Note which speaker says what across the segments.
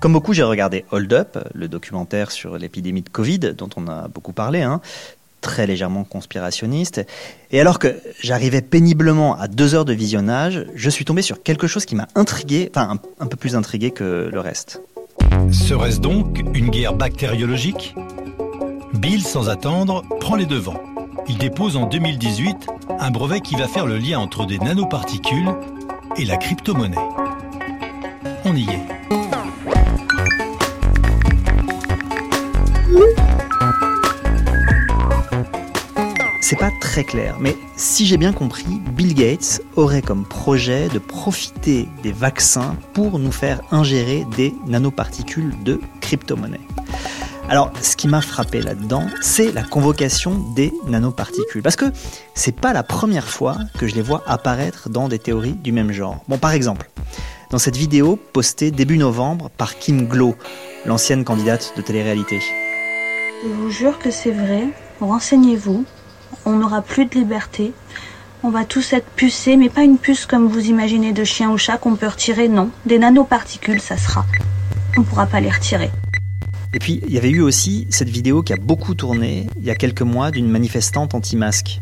Speaker 1: Comme beaucoup, j'ai regardé Hold Up, le documentaire sur l'épidémie de Covid dont on a beaucoup parlé, hein, très légèrement conspirationniste. Et alors que j'arrivais péniblement à deux heures de visionnage, je suis tombé sur quelque chose qui m'a intrigué, enfin un, un peu plus intrigué que le reste.
Speaker 2: Serait-ce donc une guerre bactériologique? Bill, sans attendre, prend les devants. Il dépose en 2018 un brevet qui va faire le lien entre des nanoparticules et la crypto-monnaie. On y est.
Speaker 1: C'est pas très clair, mais si j'ai bien compris, Bill Gates aurait comme projet de profiter des vaccins pour nous faire ingérer des nanoparticules de crypto-monnaie. Alors, ce qui m'a frappé là-dedans, c'est la convocation des nanoparticules. Parce que c'est pas la première fois que je les vois apparaître dans des théories du même genre. Bon, par exemple, dans cette vidéo postée début novembre par Kim Glow, l'ancienne candidate de télé-réalité.
Speaker 3: Je vous jure que c'est vrai. Renseignez-vous. On n'aura plus de liberté. On va tous être pucés, mais pas une puce comme vous imaginez de chien ou chat qu'on peut retirer, non. Des nanoparticules, ça sera. On ne pourra pas les retirer.
Speaker 1: Et puis, il y avait eu aussi cette vidéo qui a beaucoup tourné il y a quelques mois d'une manifestante anti-masque.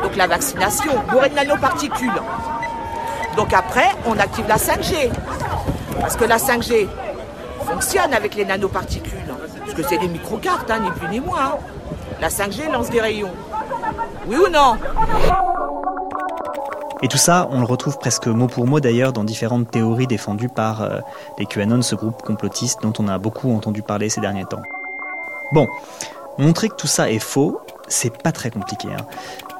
Speaker 4: Donc la vaccination, bourrée de nanoparticules. Donc après, on active la 5G. Parce que la 5G fonctionne avec les nanoparticules. Parce que c'est des microcartes, hein, ni plus ni moins. hein. La 5G lance des rayons. Oui ou non?
Speaker 1: Et tout ça, on le retrouve presque mot pour mot d'ailleurs dans différentes théories défendues par euh, les QAnon, ce groupe complotiste dont on a beaucoup entendu parler ces derniers temps. Bon, montrer que tout ça est faux, c'est pas très compliqué. hein.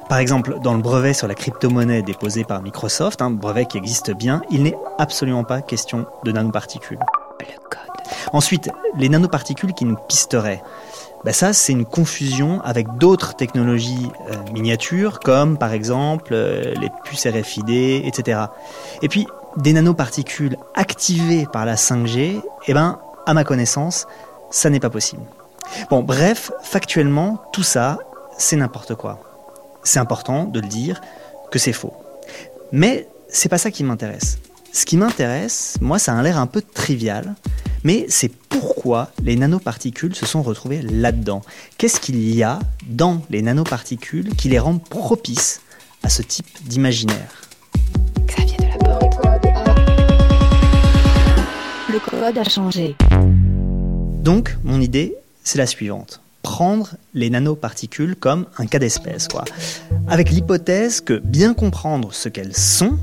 Speaker 1: Par exemple, dans le brevet sur la crypto-monnaie déposé par Microsoft, un brevet qui existe bien, il n'est absolument pas question de nanoparticules. Ensuite, les nanoparticules qui nous pisteraient. Ben ça, c'est une confusion avec d'autres technologies euh, miniatures, comme par exemple euh, les puces RFID, etc. Et puis, des nanoparticules activées par la 5G, eh ben, à ma connaissance, ça n'est pas possible. Bon, bref, factuellement, tout ça, c'est n'importe quoi. C'est important de le dire que c'est faux. Mais c'est pas ça qui m'intéresse. Ce qui m'intéresse, moi, ça a l'air un peu trivial, mais c'est pourquoi les nanoparticules se sont retrouvées là-dedans. Qu'est-ce qu'il y a dans les nanoparticules qui les rendent propices à ce type d'imaginaire?
Speaker 5: Xavier Delaporte. Le code a changé.
Speaker 1: Donc, mon idée, c'est la suivante. Prendre les nanoparticules comme un cas d'espèce, quoi. Avec l'hypothèse que bien comprendre ce qu'elles sont,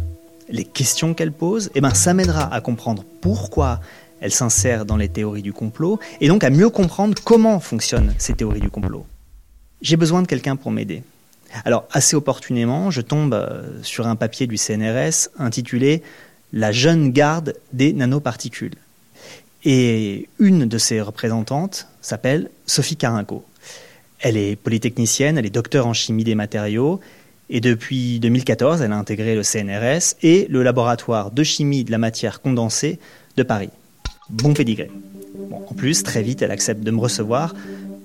Speaker 1: les questions qu'elles posent, eh ben, ça m'aidera à comprendre pourquoi elles s'insèrent dans les théories du complot, et donc à mieux comprendre comment fonctionnent ces théories du complot. J'ai besoin de quelqu'un pour m'aider. Alors, assez opportunément, je tombe euh, sur un papier du CNRS intitulé La jeune garde des nanoparticules. Et une de ses représentantes s'appelle Sophie Carinco. Elle est polytechnicienne, elle est docteur en chimie des matériaux, et depuis 2014, elle a intégré le CNRS et le laboratoire de chimie de la matière condensée de Paris. Bon pédigré. En plus, très vite, elle accepte de me recevoir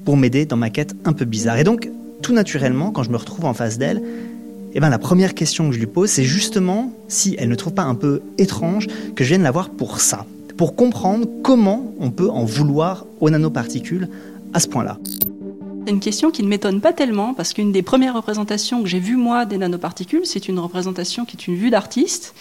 Speaker 1: pour m'aider dans ma quête un peu bizarre. Et donc, tout naturellement, quand je me retrouve en face d'elle, eh ben, la première question que je lui pose, c'est justement si elle ne trouve pas un peu étrange que je vienne la voir pour ça, pour comprendre comment on peut en vouloir aux nanoparticules à ce point-là.
Speaker 6: Une question qui ne m'étonne pas tellement parce qu'une des premières représentations que j'ai vues moi des nanoparticules, c'est une représentation qui est une vue d'artiste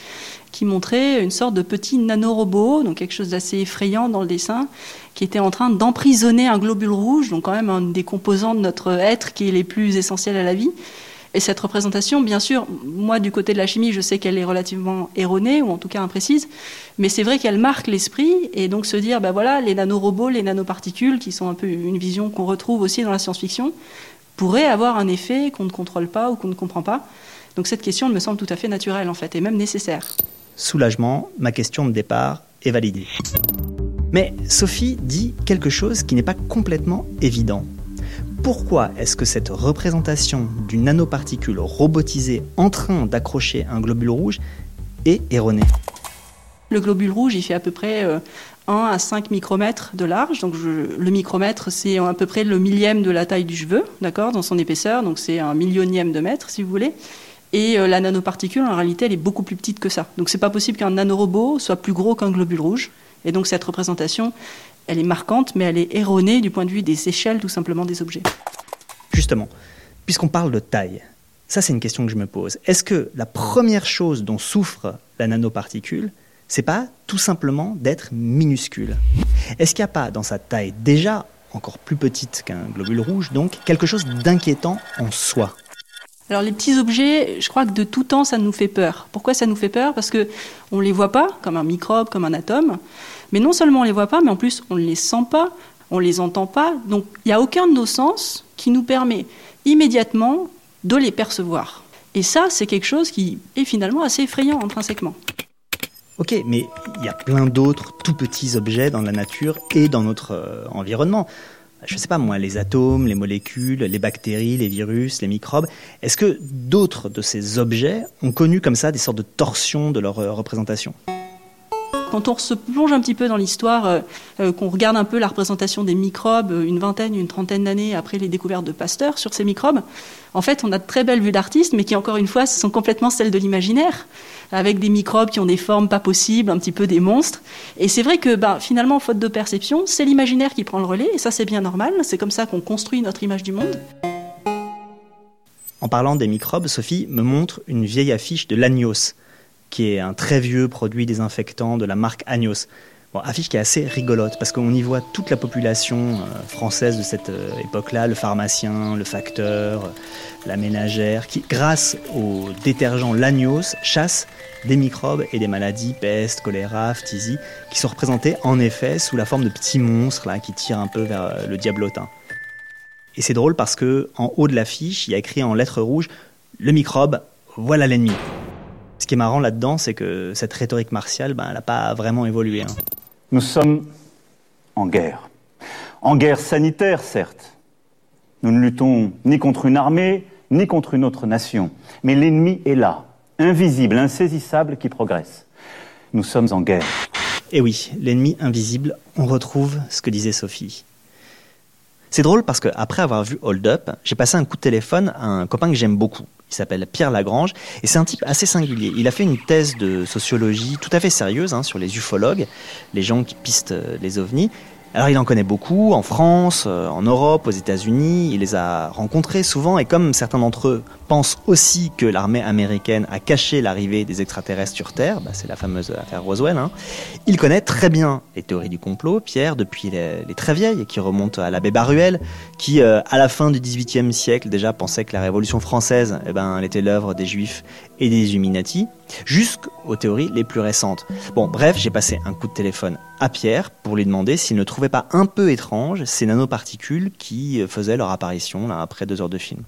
Speaker 6: qui montrait une sorte de petit nanorobot, donc quelque chose d'assez effrayant dans le dessin, qui était en train d'emprisonner un globule rouge, donc quand même un des composants de notre être qui est les plus essentiels à la vie. Et cette représentation, bien sûr, moi du côté de la chimie, je sais qu'elle est relativement erronée ou en tout cas imprécise, mais c'est vrai qu'elle marque l'esprit et donc se dire, ben voilà, les nanorobots, les nanoparticules, qui sont un peu une vision qu'on retrouve aussi dans la science-fiction, pourraient avoir un effet qu'on ne contrôle pas ou qu'on ne comprend pas. Donc cette question me semble tout à fait naturelle en fait et même nécessaire.
Speaker 1: Soulagement, ma question de départ est validée. Mais Sophie dit quelque chose qui n'est pas complètement évident. Pourquoi est-ce que cette représentation d'une nanoparticule robotisée en train d'accrocher un globule rouge est erronée?
Speaker 6: Le globule rouge, il fait à peu près euh, 1 à 5 micromètres de large. Donc le micromètre, c'est à peu près le millième de la taille du cheveu, d'accord, dans son épaisseur. Donc c'est un millionième de mètre, si vous voulez. Et euh, la nanoparticule, en réalité, elle est beaucoup plus petite que ça. Donc c'est pas possible qu'un nanorobot soit plus gros qu'un globule rouge. Et donc cette représentation, elle est marquante, mais elle est erronée du point de vue des échelles tout simplement des objets.
Speaker 1: Justement, puisqu'on parle de taille, ça c'est une question que je me pose. Est-ce que la première chose dont souffre la nanoparticule, c'est pas tout simplement d'être minuscule? Est-ce qu'il n'y a pas dans sa taille déjà encore plus petite qu'un globule rouge, donc quelque chose d'inquiétant en soi?
Speaker 6: Alors les petits objets, je crois que de tout temps, ça nous fait peur. Pourquoi ça nous fait peur? Parce que on les voit pas, comme un microbe, comme un atome. Mais non seulement on les voit pas, mais en plus on ne les sent pas, on les entend pas. Donc il n'y a aucun de nos sens qui nous permet immédiatement de les percevoir. Et ça, c'est quelque chose qui est finalement assez effrayant intrinsèquement.
Speaker 1: Ok, mais il y a plein d'autres tout petits objets dans la nature et dans notre euh, environnement. Je ne sais pas moi, les atomes, les molécules, les bactéries, les virus, les microbes. Est-ce que d'autres de ces objets ont connu comme ça des sortes de torsions de leur euh, représentation?
Speaker 6: Quand on se plonge un petit peu dans l'histoire, euh, euh, qu'on regarde un peu la représentation des microbes une vingtaine, une trentaine d'années après les découvertes de Pasteur sur ces microbes, en fait, on a de très belles vues d'artistes, mais qui, encore une fois, sont complètement celles de l'imaginaire, avec des microbes qui ont des formes pas possibles, un petit peu des monstres. Et c'est vrai que, bah, finalement, faute de perception, c'est l'imaginaire qui prend le relais, et ça, c'est bien normal. C'est comme ça qu'on construit notre image du monde.
Speaker 1: En parlant des microbes, Sophie me montre une vieille affiche de l'Agnos, qui est un très vieux produit désinfectant de la marque Agnos. Bon, affiche qui est assez rigolote parce qu'on y voit toute la population euh, française de cette euh, époque-là, le pharmacien, le facteur, euh, la ménagère, qui, grâce au détergent Lagnos, chasse des microbes et des maladies, peste, choléra, phtisie, qui sont représentés en effet sous la forme de petits monstres là, qui tirent un peu vers le diablotin. Et c'est drôle parce que en haut de l'affiche, il y a écrit en lettres rouges le microbe, voilà l'ennemi. Ce qui est marrant là-dedans, c'est que cette rhétorique martiale, ben, elle n'a pas vraiment évolué. Hein.
Speaker 7: Nous sommes en guerre. En guerre sanitaire, certes. Nous ne luttons ni contre une armée, ni contre une autre nation. Mais l'ennemi est là, invisible, insaisissable, qui progresse. Nous sommes en guerre.
Speaker 1: Et oui, l'ennemi invisible, on retrouve ce que disait Sophie. C'est drôle parce qu'après avoir vu Hold Up, j'ai passé un coup de téléphone à un copain que j'aime beaucoup. Il s'appelle Pierre Lagrange et c'est un type assez singulier. Il a fait une thèse de sociologie tout à fait sérieuse hein, sur les ufologues, les gens qui pistent euh, les ovnis. Alors il en connaît beaucoup en France, euh, en Europe, aux États-Unis, il les a rencontrés souvent. Et comme certains d'entre eux pensent aussi que l'armée américaine a caché l'arrivée des extraterrestres sur Terre, bah, c'est la fameuse affaire Roswell, hein, il connaît très bien les théories du complot, Pierre, depuis les, très vieilles, qui remontent à l'abbé Baruel, qui euh, à la fin du XVIIIe siècle déjà pensait que la Révolution française eh ben, était l'œuvre des Juifs et des Illuminati, jusqu'aux théories les plus récentes. Bon, bref, j'ai passé un coup de téléphone à Pierre pour lui demander s'il ne trouvait pas un peu étrange ces nanoparticules qui euh, faisaient leur apparition là, après deux heures de film.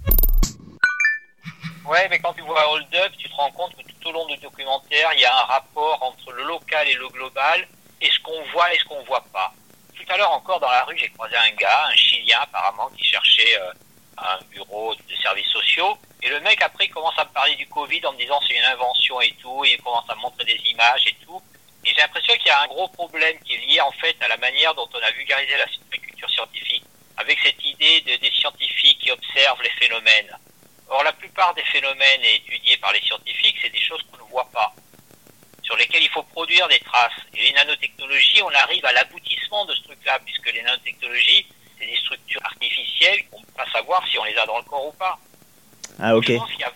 Speaker 8: Ouais, mais quand tu vois Hold Up, tu te rends compte que tout au long du documentaire, il y a un rapport entre le local et le global, et ce qu'on voit et ce qu'on voit pas. Tout à l'heure encore dans la rue, j'ai croisé un gars, un Chilien apparemment, qui cherchait euh, un bureau de services sociaux, et le mec, après, il commence à me parler du Covid en me disant c'est une invention et tout, et il commence à me montrer des images et tout. Et j'ai l'impression qu'il y a un gros problème qui est lié en fait à la manière dont on a vulgarisé la culture scientifique, avec cette idée de, des scientifiques qui observent les phénomènes. Or, la plupart des phénomènes étudiés par les scientifiques, c'est des choses qu'on ne voit pas, sur lesquelles il faut produire des traces. Et les nanotechnologies, on arrive à l'aboutissement de ce truc-là, puisque les nanotechnologies, c'est des structures artificielles qu'on ne peut pas savoir si on les a dans le corps ou pas.
Speaker 1: Ah, ok.
Speaker 8: Je pense qu'il y a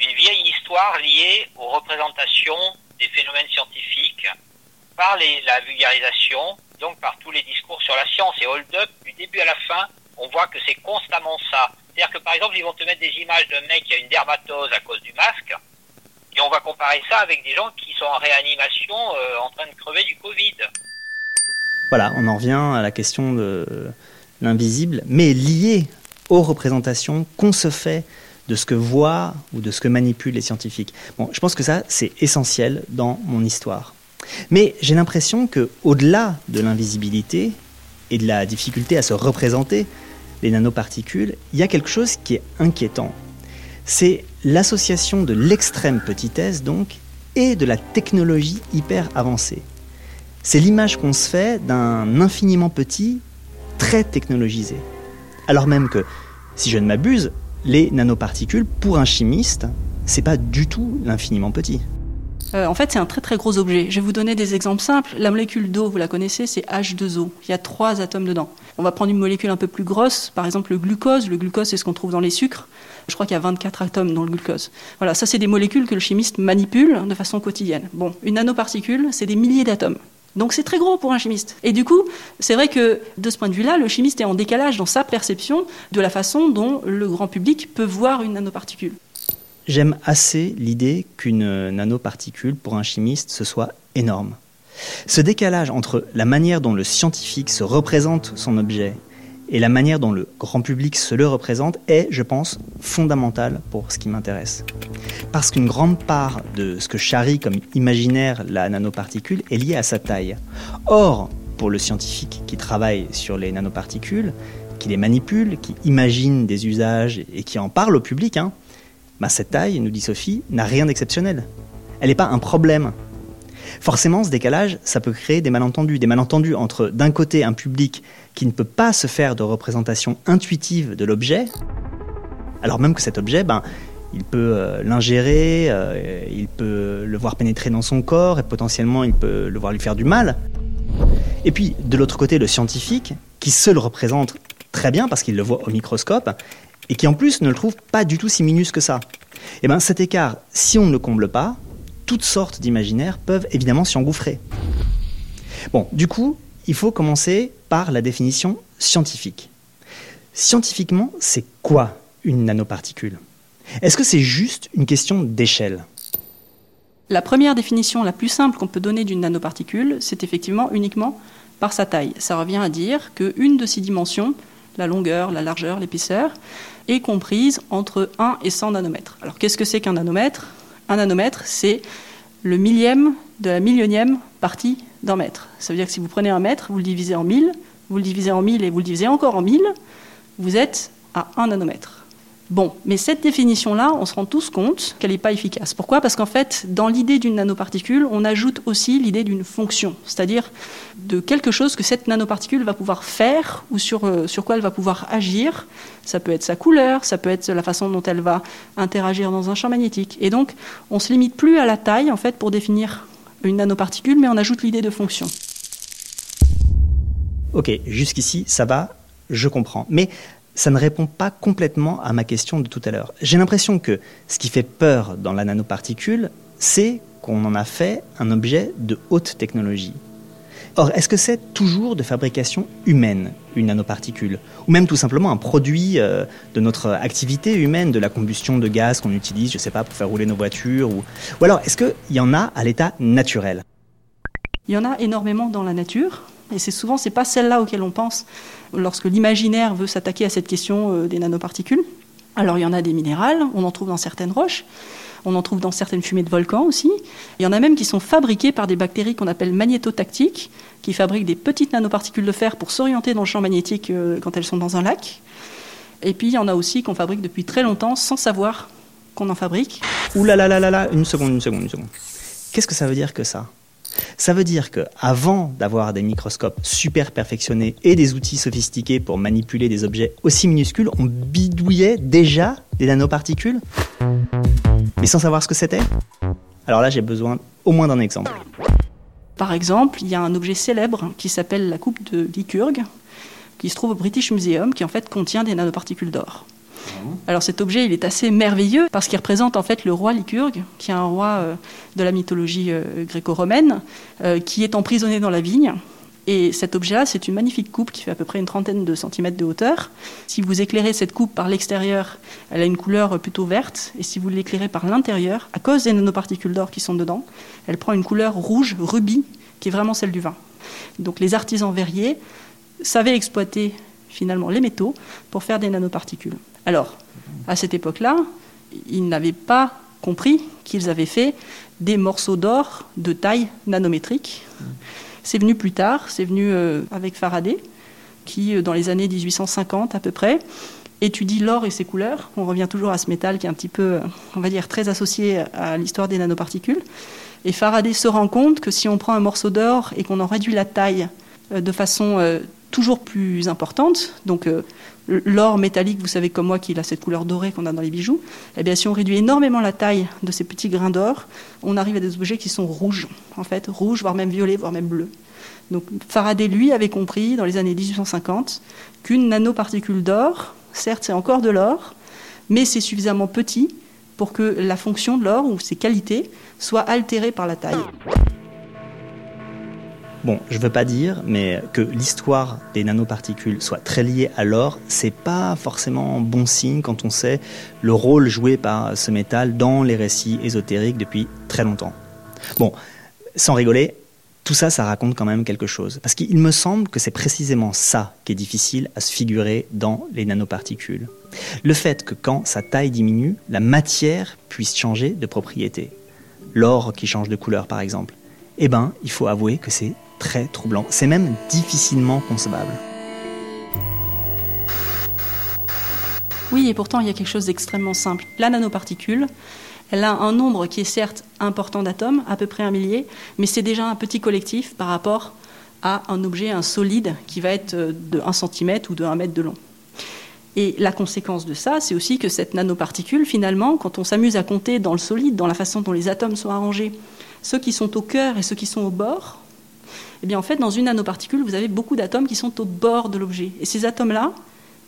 Speaker 8: une vieille histoire liée aux représentations des phénomènes scientifiques par les, la vulgarisation, donc par tous les discours sur la science. Et hold up, du début à la fin, on voit que c'est constamment ça. C'est-à-dire que par exemple, ils vont te mettre des images d'un mec qui a une dermatose à cause du masque, et on va comparer ça avec des gens qui sont en réanimation euh, en train de crever du Covid.
Speaker 1: Voilà, on en revient à la question de l'invisible, mais lié aux représentations qu'on se fait de ce que voient ou de ce que manipulent les scientifiques. Je pense que ça, c'est essentiel dans mon histoire. Mais j'ai l'impression que, au-delà de l'invisibilité et de la difficulté à se représenter les nanoparticules, il y a quelque chose qui est inquiétant. C'est l'association de l'extrême petitesse, donc, et de la technologie hyper avancée. C'est l'image qu'on se fait d'un infiniment petit, très technologisé. Alors même que, si je ne m'abuse, les nanoparticules, pour un chimiste, c'est pas du tout l'infiniment petit.
Speaker 6: Euh, en fait, c'est un très très gros objet. Je vais vous donner des exemples simples. La molécule d'eau, vous la connaissez, c'est H2O. Il y a trois atomes dedans. On va prendre une molécule un peu plus grosse, par exemple le glucose. Le glucose, c'est ce qu'on trouve dans les sucres. Je crois qu'il y a 24 atomes dans le glucose. Voilà, ça c'est des molécules que le chimiste manipule de façon quotidienne. Bon, une nanoparticule, c'est des milliers d'atomes. Donc c'est très gros pour un chimiste. Et du coup, c'est vrai que de ce point de vue-là, le chimiste est en décalage dans sa perception de la façon dont le grand public peut voir une nanoparticule.
Speaker 1: J'aime assez l'idée qu'une nanoparticule, pour un chimiste, ce soit énorme. Ce décalage entre la manière dont le scientifique se représente son objet et la manière dont le grand public se le représente est, je pense, fondamental pour ce qui m'intéresse. Parce qu'une grande part de ce que charrie comme imaginaire la nanoparticule est liée à sa taille. Or, pour le scientifique qui travaille sur les nanoparticules, qui les manipule, qui imagine des usages et qui en parle au public, hein, bah, cette taille, nous dit Sophie, n'a rien d'exceptionnel. Elle n'est pas un problème. Forcément, ce décalage, ça peut créer des malentendus. Des malentendus entre, d'un côté, un public qui ne peut pas se faire de représentation intuitive de l'objet, alors même que cet objet, ben, il peut euh, l'ingérer, euh, il peut le voir pénétrer dans son corps et potentiellement il peut le voir lui faire du mal. Et puis de l'autre côté, le scientifique, qui se le représente très bien parce qu'il le voit au microscope et qui en plus ne le trouve pas du tout si minus que ça. Et eh bien cet écart, si on ne le comble pas, toutes sortes d'imaginaires peuvent évidemment s'y engouffrer. Bon, du coup, il faut commencer par la définition scientifique. Scientifiquement, c'est quoi une nanoparticule? Est-ce que c'est juste une question d'échelle?
Speaker 6: La première définition la plus simple qu'on peut donner d'une nanoparticule, c'est effectivement uniquement par sa taille. Ça revient à dire qu'une de ses dimensions, la longueur, la largeur, l'épaisseur, est comprise entre 1 et 100 nanomètres. Alors qu'est-ce que c'est qu'un nanomètre? Un nanomètre, c'est le millième de la millionième partie d'un mètre. Ça veut dire que si vous prenez un mètre, vous le divisez en 1000, vous le divisez en 1000 et vous le divisez encore en 1000, vous êtes à 1 nanomètre. Bon, mais cette définition-là, on se rend tous compte qu'elle n'est pas efficace. Pourquoi? Parce qu'en fait, dans l'idée d'une nanoparticule, on ajoute aussi l'idée d'une fonction, c'est-à-dire de quelque chose que cette nanoparticule va pouvoir faire ou sur, euh, sur quoi elle va pouvoir agir. Ça peut être sa couleur, ça peut être la façon dont elle va interagir dans un champ magnétique. Et donc, on ne se limite plus à la taille, en fait, pour définir une nanoparticule, mais on ajoute l'idée de fonction.
Speaker 1: Ok, jusqu'ici, ça va, je comprends. Mais ça ne répond pas complètement à ma question de tout à l'heure. J'ai l'impression que ce qui fait peur dans la nanoparticule, c'est qu'on en a fait un objet de haute technologie. Or, est-ce que c'est toujours de fabrication humaine, une nanoparticule Ou même tout simplement un produit euh, de notre activité humaine, de la combustion de gaz qu'on utilise, je ne sais pas, pour faire rouler nos voitures Ou, alors, est-ce qu'il y en a à l'état naturel?
Speaker 6: Il y en a énormément dans la nature. Et c'est souvent, c'est pas celle-là auquel on pense lorsque l'imaginaire veut s'attaquer à cette question euh, des nanoparticules. Alors il y en a des minérales, on en trouve dans certaines roches, on en trouve dans certaines fumées de volcans aussi. Il y en a même qui sont fabriquées par des bactéries qu'on appelle magnétotactiques, qui fabriquent des petites nanoparticules de fer pour s'orienter dans le champ magnétique euh, quand elles sont dans un lac. Et puis il y en a aussi qu'on fabrique depuis très longtemps sans savoir qu'on en fabrique.
Speaker 1: Ouh là là là là là, une seconde, une seconde, une seconde. Qu'est-ce que ça veut dire que ça? Ça veut dire qu'avant d'avoir des microscopes super perfectionnés et des outils sophistiqués pour manipuler des objets aussi minuscules, on bidouillait déjà des nanoparticules? Mais sans savoir ce que c'était Alors là, j'ai besoin au moins d'un exemple.
Speaker 6: Par exemple, il y a un objet célèbre qui s'appelle la coupe de Lycurgue, qui se trouve au British Museum, qui en fait contient des nanoparticules d'or. Alors cet objet, il est assez merveilleux parce qu'il représente en fait le roi Lycurgue, qui est un roi euh, de la mythologie euh, gréco-romaine, euh, qui est emprisonné dans la vigne. Et cet objet-là, c'est une magnifique coupe qui fait à peu près une trentaine de centimètres de hauteur. Si vous éclairez cette coupe par l'extérieur, elle a une couleur plutôt verte. Et si vous l'éclairez par l'intérieur, à cause des nanoparticules d'or qui sont dedans, elle prend une couleur rouge, rubis, qui est vraiment celle du vin. Donc les artisans verriers savaient exploiter finalement les métaux pour faire des nanoparticules. Alors, à cette époque-là, ils n'avaient pas compris qu'ils avaient fait des morceaux d'or de taille nanométrique. C'est venu plus tard, c'est venu euh, avec Faraday, qui, euh, dans les années 1850 à peu près, étudie l'or et ses couleurs. On revient toujours à ce métal qui est un petit peu, on va dire, très associé à l'histoire des nanoparticules. Et Faraday se rend compte que si on prend un morceau d'or et qu'on en réduit la taille euh, de façon toujours plus importante. Donc euh, l'or métallique, vous savez comme moi qu'il a cette couleur dorée qu'on a dans les bijoux. Eh bien, si on réduit énormément la taille de ces petits grains d'or, on arrive à des objets qui sont rouges, en fait, rouges, voire même violets, voire même bleus. Donc Faraday, lui, avait compris dans les années 1850 qu'une nanoparticule d'or, certes c'est encore de l'or, mais c'est suffisamment petit pour que la fonction de l'or ou ses qualités soient altérées par la taille.
Speaker 1: Bon, je veux pas dire, mais que l'histoire des nanoparticules soit très liée à l'or, c'est pas forcément bon signe quand on sait le rôle joué par ce métal dans les récits ésotériques depuis très longtemps. Bon, sans rigoler, tout ça, ça raconte quand même quelque chose. Parce qu'il me semble que c'est précisément ça qui est difficile à se figurer dans les nanoparticules. Le fait que quand sa taille diminue, la matière puisse changer de propriété. L'or qui change de couleur, par exemple. Eh ben, il faut avouer que c'est très troublant. C'est même difficilement concevable.
Speaker 6: Oui, et pourtant, il y a quelque chose d'extrêmement simple. La nanoparticule, elle a un nombre qui est certes important d'atomes, à peu près un millier, mais c'est déjà un petit collectif par rapport à un objet, un solide, qui va être de 1 cm ou de 1 mètre de long. Et la conséquence de ça, c'est aussi que cette nanoparticule, finalement, quand on s'amuse à compter dans le solide, dans la façon dont les atomes sont arrangés, ceux qui sont au cœur et ceux qui sont au bord, eh bien en fait, dans une nanoparticule, vous avez beaucoup d'atomes qui sont au bord de l'objet. Et ces atomes-là,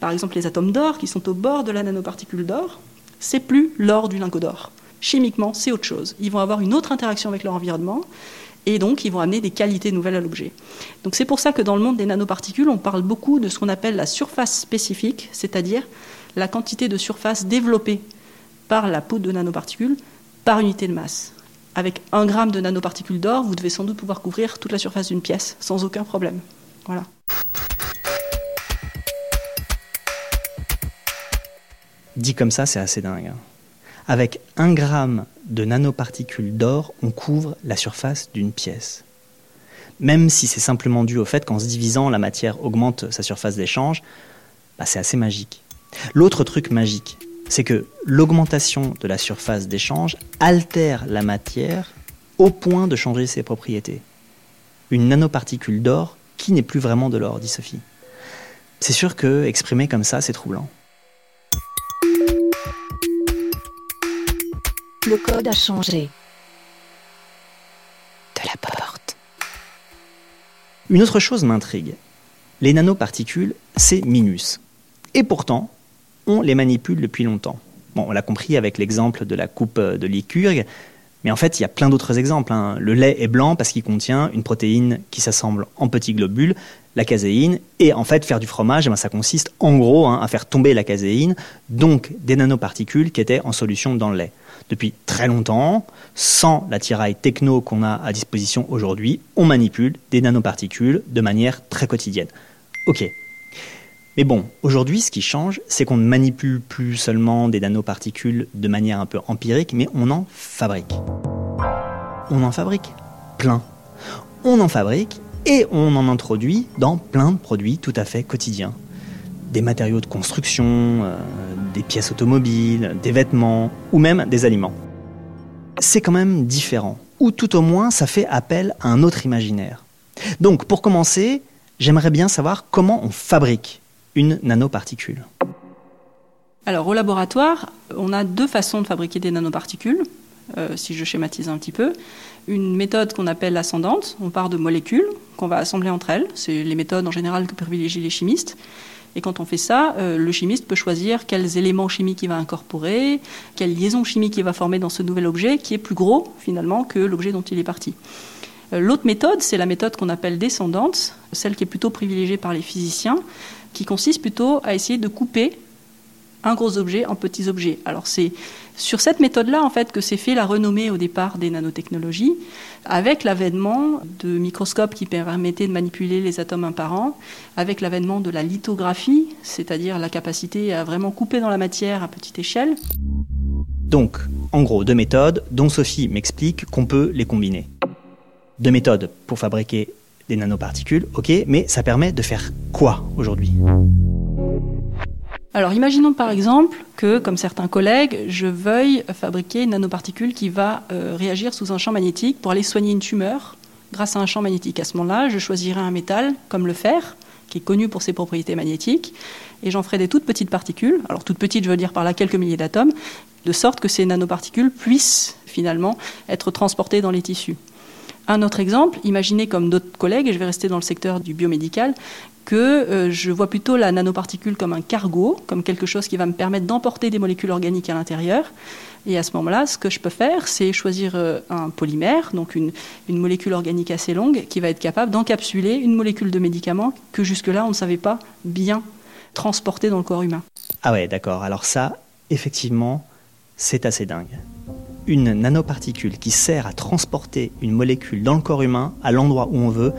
Speaker 6: par exemple les atomes d'or qui sont au bord de la nanoparticule d'or, c'est plus l'or du lingot d'or. Chimiquement, c'est autre chose. Ils vont avoir une autre interaction avec leur environnement et donc ils vont amener des qualités nouvelles à l'objet. Donc c'est pour ça que dans le monde des nanoparticules, on parle beaucoup de ce qu'on appelle la surface spécifique, c'est-à-dire la quantité de surface développée par la poudre de nanoparticules par unité de masse. Avec un gramme de nanoparticules d'or, vous devez sans doute pouvoir couvrir toute la surface d'une pièce sans aucun problème. Voilà.
Speaker 1: Dit comme ça, c'est assez dingue. Hein. Avec un gramme de nanoparticules d'or, on couvre la surface d'une pièce. Même si c'est simplement dû au fait qu'en se divisant, la matière augmente sa surface d'échange, bah c'est assez magique. L'autre truc magique, c'est que l'augmentation de la surface d'échange altère la matière au point de changer ses propriétés. Une nanoparticule d'or qui n'est plus vraiment de l'or, dit Sophie. C'est sûr que exprimé comme ça, c'est troublant.
Speaker 5: Le code a changé. De la porte.
Speaker 1: Une autre chose m'intrigue. Les nanoparticules, c'est minus. Et pourtant, on les manipule depuis longtemps. Bon, on l'a compris avec l'exemple de la coupe de Lycurgue, mais en fait, il y a plein d'autres exemples. Hein. Le lait est blanc parce qu'il contient une protéine qui s'assemble en petits globules, la caséine. Et en fait, faire du fromage, eh ben, ça consiste en gros hein, à faire tomber la caséine, donc des nanoparticules qui étaient en solution dans le lait. Depuis très longtemps, sans la tiraille techno qu'on a à disposition aujourd'hui, on manipule des nanoparticules de manière très quotidienne. Ok, mais bon, aujourd'hui, ce qui change, c'est qu'on ne manipule plus seulement des nanoparticules de manière un peu empirique, mais on en fabrique. On en fabrique plein. On en fabrique et on en introduit dans plein de produits tout à fait quotidiens. Des matériaux de construction, euh, des pièces automobiles, des vêtements ou même des aliments. C'est quand même différent, ou tout au moins ça fait appel à un autre imaginaire. Donc pour commencer, j'aimerais bien savoir comment on fabrique une nanoparticule
Speaker 6: Alors au laboratoire, on a deux façons de fabriquer des nanoparticules, euh, si je schématise un petit peu. Une méthode qu'on appelle l'ascendante, on part de molécules qu'on va assembler entre elles, c'est les méthodes en général que privilégient les chimistes. Et quand on fait ça, euh, le chimiste peut choisir quels éléments chimiques il va incorporer, quelle liaison chimique il va former dans ce nouvel objet, qui est plus gros finalement que l'objet dont il est parti. Euh, l'autre méthode, c'est la méthode qu'on appelle descendante, celle qui est plutôt privilégiée par les physiciens, qui consiste plutôt à essayer de couper un gros objet en petits objets. Alors c'est sur cette méthode-là en fait que s'est fait la renommée au départ des nanotechnologies, avec l'avènement de microscopes qui permettaient de manipuler les atomes un par un, avec l'avènement de la lithographie, c'est-à-dire la capacité à vraiment couper dans la matière à petite échelle.
Speaker 1: Donc, en gros, deux méthodes dont Sophie m'explique qu'on peut les combiner. Deux méthodes pour fabriquer des nanoparticules, ok, mais ça permet de faire quoi aujourd'hui?
Speaker 6: Alors imaginons par exemple que, comme certains collègues, je veuille fabriquer une nanoparticule qui va euh, réagir sous un champ magnétique pour aller soigner une tumeur grâce à un champ magnétique. À ce moment-là, je choisirai un métal comme le fer, qui est connu pour ses propriétés magnétiques, et j'en ferai des toutes petites particules, alors toutes petites, je veux dire par là quelques milliers d'atomes, de sorte que ces nanoparticules puissent finalement être transportées dans les tissus. Un autre exemple, imaginez comme d'autres collègues, et je vais rester dans le secteur du biomédical, que euh, je vois plutôt la nanoparticule comme un cargo, comme quelque chose qui va me permettre d'emporter des molécules organiques à l'intérieur. Et à ce moment-là, ce que je peux faire, c'est choisir euh, un polymère, donc une, une, molécule organique assez longue, qui va être capable d'encapsuler une molécule de médicament que jusque-là, on ne savait pas bien transporter dans le corps humain.
Speaker 1: Ah ouais, d'accord. Alors ça, effectivement, c'est assez dingue une nanoparticule qui sert à transporter une molécule dans le corps humain à l'endroit où on veut,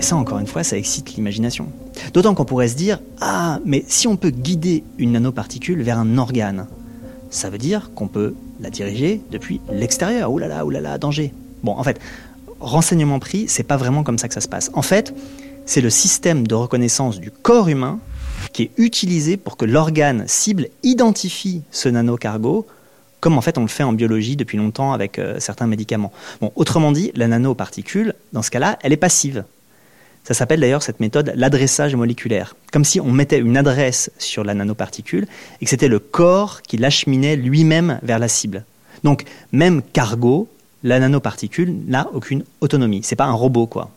Speaker 1: ça encore une fois, ça excite l'imagination. D'autant qu'on pourrait se dire, ah, mais si on peut guider une nanoparticule vers un organe, ça veut dire qu'on peut la diriger depuis l'extérieur. Ouh là là, ouh là là, danger. Bon, en fait, renseignement pris, c'est pas vraiment comme ça que ça se passe. En fait, c'est le système de reconnaissance du corps humain qui est utilisé pour que l'organe cible identifie ce nanocargo comme en fait on le fait en biologie depuis longtemps avec euh, certains médicaments. Bon, autrement dit, la nanoparticule, dans ce cas-là, elle est passive. Ça s'appelle d'ailleurs cette méthode l'adressage moléculaire, comme si on mettait une adresse sur la nanoparticule et que c'était le corps qui l'acheminait lui-même vers la cible. Donc, même cargo, la nanoparticule n'a aucune autonomie. C'est pas un robot, quoi.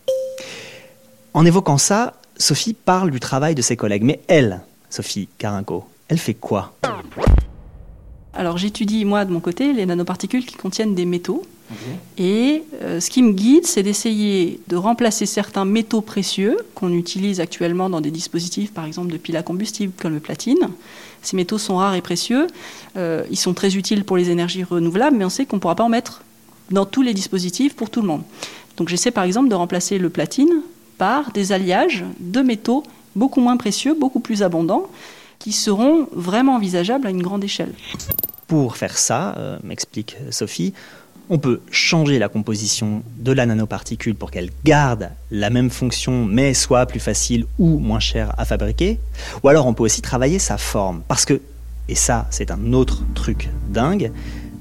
Speaker 1: En évoquant ça, Sophie parle du travail de ses collègues. Mais elle, Sophie Carinco, elle fait quoi?
Speaker 6: Alors j'étudie moi de mon côté les nanoparticules qui contiennent des métaux. Et euh, ce qui me guide, c'est d'essayer de remplacer certains métaux précieux qu'on utilise actuellement dans des dispositifs, par exemple de piles à combustible comme le platine. Ces métaux sont rares et précieux. Euh, ils sont très utiles pour les énergies renouvelables, mais on sait qu'on ne pourra pas en mettre dans tous les dispositifs pour tout le monde. Donc j'essaie par exemple de remplacer le platine par des alliages de métaux beaucoup moins précieux, beaucoup plus abondants qui seront vraiment envisageables à une grande échelle.
Speaker 1: Pour faire ça, euh, m'explique Sophie, on peut changer la composition de la nanoparticule pour qu'elle garde la même fonction mais soit plus facile ou moins chère à fabriquer. Ou alors on peut aussi travailler sa forme. Parce que, et ça c'est un autre truc dingue,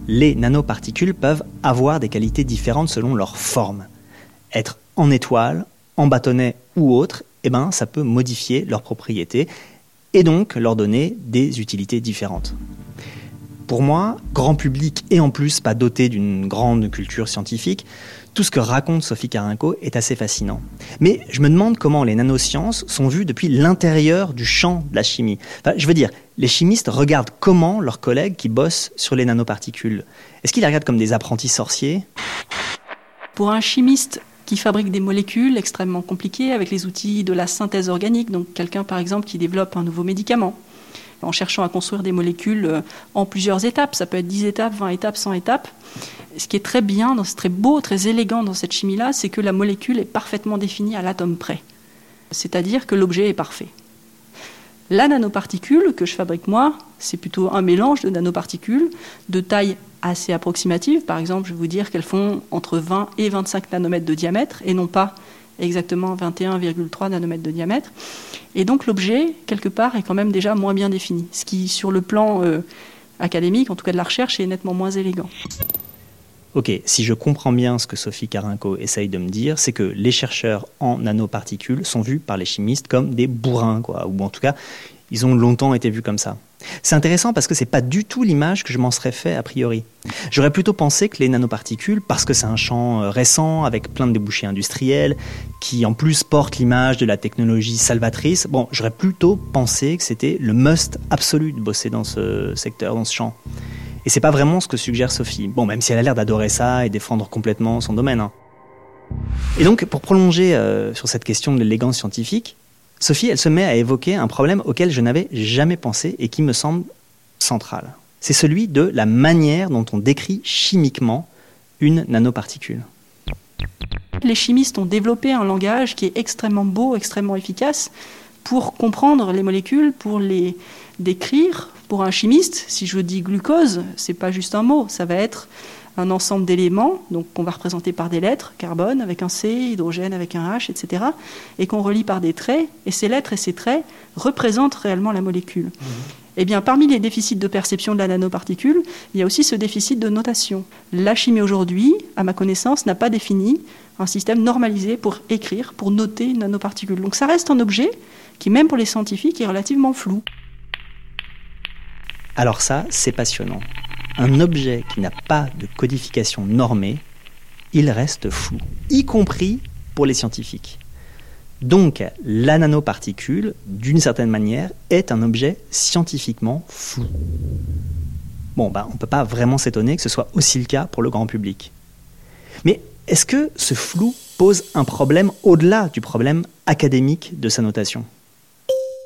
Speaker 1: les nanoparticules peuvent avoir des qualités différentes selon leur forme. Être en étoile, en bâtonnet ou autre, eh ben, ça peut modifier leurs propriétés et donc leur donner des utilités différentes. Pour moi, grand public et en plus pas doté d'une grande culture scientifique, tout ce que raconte Sophie Carinco est assez fascinant. Mais je me demande comment les nanosciences sont vues depuis l'intérieur du champ de la chimie. je veux dire, les chimistes regardent comment leurs collègues qui bossent sur les nanoparticules. Est-ce qu'ils les regardent comme des apprentis sorciers?
Speaker 6: Pour un chimiste, qui fabrique des molécules extrêmement compliquées avec les outils de la synthèse organique. Donc quelqu'un par exemple qui développe un nouveau médicament en cherchant à construire des molécules euh, en plusieurs étapes. Ça peut être 10 étapes, 20 étapes, 100 étapes. Ce qui est très bien, c'est très beau, très élégant dans cette chimie-là, c'est que la molécule est parfaitement définie à l'atome près. C'est-à-dire que l'objet est parfait. La nanoparticule que je fabrique moi, c'est plutôt un mélange de nanoparticules de taille assez approximatives. Par exemple, je vais vous dire qu'elles font entre 20 et 25 nanomètres de diamètre et non pas exactement 21,3 nanomètres de diamètre. Et donc l'objet, quelque part, est quand même déjà moins bien défini, ce qui, sur le plan euh, académique, en tout cas de la recherche, est nettement moins élégant.
Speaker 1: Ok, si je comprends bien ce que Sophie Carinco essaye de me dire, c'est que les chercheurs en nanoparticules sont vus par les chimistes comme des bourrins, quoi, ou en tout cas, ils ont longtemps été vus comme ça. C'est intéressant parce que c'est pas du tout l'image que je m'en serais fait a priori. J'aurais plutôt pensé que les nanoparticules, parce que c'est un champ euh, récent avec plein de débouchés industriels, qui en plus porte l'image de la technologie salvatrice, bon, j'aurais plutôt pensé que c'était le must absolu de bosser dans ce secteur, dans ce champ. Et c'est pas vraiment ce que suggère Sophie. Bon, même si elle a l'air d'adorer ça et défendre complètement son domaine. Hein. Et donc, pour prolonger euh, sur cette question de l'élégance scientifique, Sophie, elle se met à évoquer un problème auquel je n'avais jamais pensé et qui me semble central. C'est celui de la manière dont on décrit chimiquement une nanoparticule.
Speaker 6: Les chimistes ont développé un langage qui est extrêmement beau, extrêmement efficace pour comprendre les molécules, pour les décrire. Pour un chimiste, si je dis glucose, c'est pas juste un mot, ça va être un ensemble d'éléments, donc qu'on va représenter par des lettres, carbone avec un C, hydrogène avec un H, etc., et qu'on relie par des traits, et ces lettres et ces traits représentent réellement la molécule. Eh bien, parmi les déficits de perception de la nanoparticule, il y a aussi ce déficit de notation. La chimie aujourd'hui, à ma connaissance, n'a pas défini un système normalisé pour écrire, pour noter une nanoparticule. Donc ça reste un objet qui, même pour les scientifiques, est relativement flou.
Speaker 1: Alors ça, c'est passionnant. Un objet qui n'a pas de codification normée, il reste flou, y compris pour les scientifiques. Donc, la nanoparticule, d'une certaine manière, est un objet scientifiquement flou. Bon, ben, on ne peut pas vraiment s'étonner que ce soit aussi le cas pour le grand public. Mais est-ce que ce flou pose un problème au-delà du problème académique de sa notation?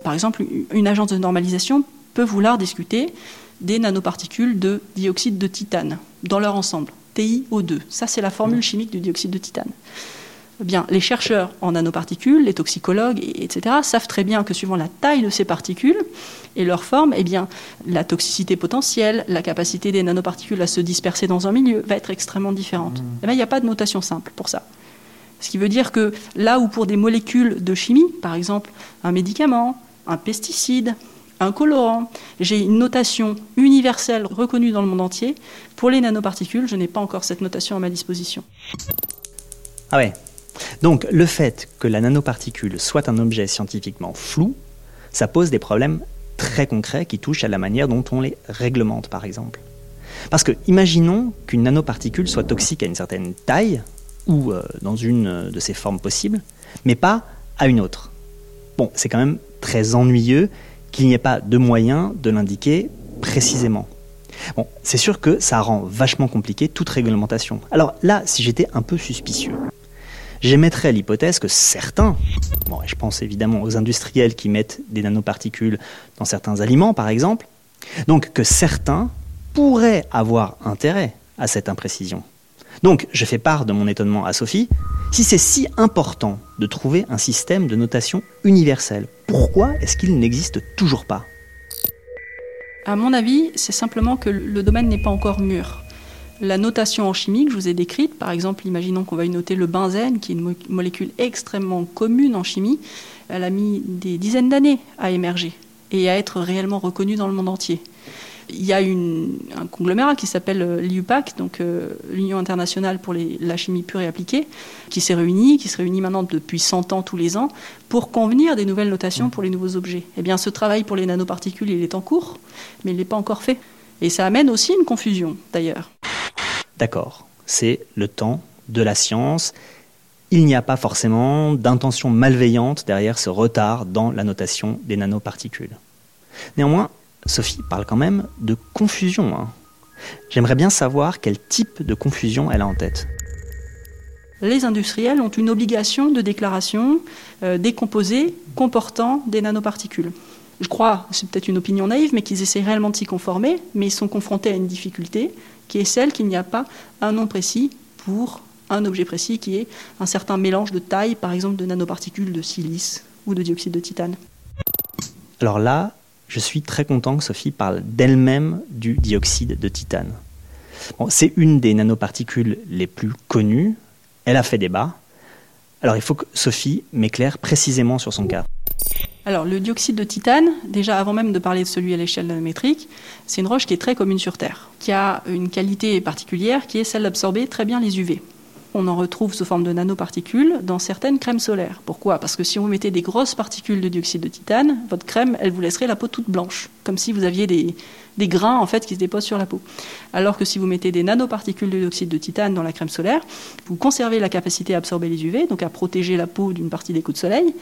Speaker 6: Par exemple, une agence de normalisation peut vouloir discuter des nanoparticules de dioxyde de titane dans leur ensemble, TiO2. Ça, c'est la formule chimique du dioxyde de titane. Eh bien, les chercheurs en nanoparticules, les toxicologues, etc., savent très bien que suivant la taille de ces particules et leur forme, eh bien, la toxicité potentielle, la capacité des nanoparticules à se disperser dans un milieu va être extrêmement différente. Mmh. Eh il n'y a pas de notation simple pour ça. Ce qui veut dire que là où pour des molécules de chimie, par exemple un médicament, un pesticide, un colorant, j'ai une notation universelle reconnue dans le monde entier, pour les nanoparticules, je n'ai pas encore cette notation à ma disposition.
Speaker 1: Ah ouais, donc le fait que la nanoparticule soit un objet scientifiquement flou, ça pose des problèmes très concrets qui touchent à la manière dont on les réglemente par exemple. Parce que imaginons qu'une nanoparticule soit toxique à une certaine taille ou euh, dans une de ses formes possibles, mais pas à une autre. Bon, c'est quand même très ennuyeux qu'il n'y ait pas de moyen de l'indiquer précisément. Bon, c'est sûr que ça rend vachement compliqué toute réglementation. Alors là, si j'étais un peu suspicieux, j'émettrais l'hypothèse que certains, bon, je pense évidemment aux industriels qui mettent des nanoparticules dans certains aliments par exemple, donc que certains pourraient avoir intérêt à cette imprécision. Donc je fais part de mon étonnement à Sophie. Si c'est si important de trouver un système de notation universel, pourquoi est-ce qu'il n'existe toujours pas?
Speaker 6: À mon avis, c'est simplement que le domaine n'est pas encore mûr. La notation en chimie que je vous ai décrite, par exemple, imaginons qu'on va y noter le benzène, qui est une molécule extrêmement commune en chimie, elle a mis des dizaines d'années à émerger et à être réellement reconnue dans le monde entier. Il y a un conglomérat qui s'appelle euh, l'IUPAC, donc euh, l'Union internationale pour la chimie pure et appliquée, qui s'est réunie, qui se réunit maintenant depuis 100 ans tous les ans, pour convenir des nouvelles notations pour les nouveaux objets. Eh bien, ce travail pour les nanoparticules, il est en cours, mais il n'est pas encore fait. Et ça amène aussi une confusion, d'ailleurs.
Speaker 1: D'accord, c'est le temps de la science. Il n'y a pas forcément d'intention malveillante derrière ce retard dans la notation des nanoparticules. Néanmoins, Sophie parle quand même de confusion. Hein. J'aimerais bien savoir quel type de confusion elle a en tête.
Speaker 6: Les industriels ont une obligation de déclaration euh, des composés comportant des nanoparticules. Je crois, c'est peut-être une opinion naïve, mais qu'ils essaient réellement de s'y conformer, mais ils sont confrontés à une difficulté, qui est celle qu'il n'y a pas un nom précis pour un objet précis qui est un certain mélange de taille, par exemple de nanoparticules de silice ou de dioxyde de titane.
Speaker 1: Alors là, je suis très content que Sophie parle d'elle-même du dioxyde de titane. c'est une des nanoparticules les plus connues. Elle a fait débat. Alors il faut que Sophie m'éclaire précisément sur son cas.
Speaker 6: Alors le dioxyde de titane, déjà avant même de parler de celui à l'échelle nanométrique, c'est une roche qui est très commune sur Terre, qui a une qualité particulière qui est celle d'absorber très bien les UV on en retrouve sous forme de nanoparticules dans certaines crèmes solaires. Pourquoi? Parce que si vous mettez des grosses particules de dioxyde de titane, votre crème, elle vous laisserait la peau toute blanche, comme si vous aviez des, grains en fait qui se déposent sur la peau. Alors que si vous mettez des nanoparticules de dioxyde de titane dans la crème solaire, vous conservez la capacité à absorber les UV, donc à protéger la peau d'une partie des coups de soleil.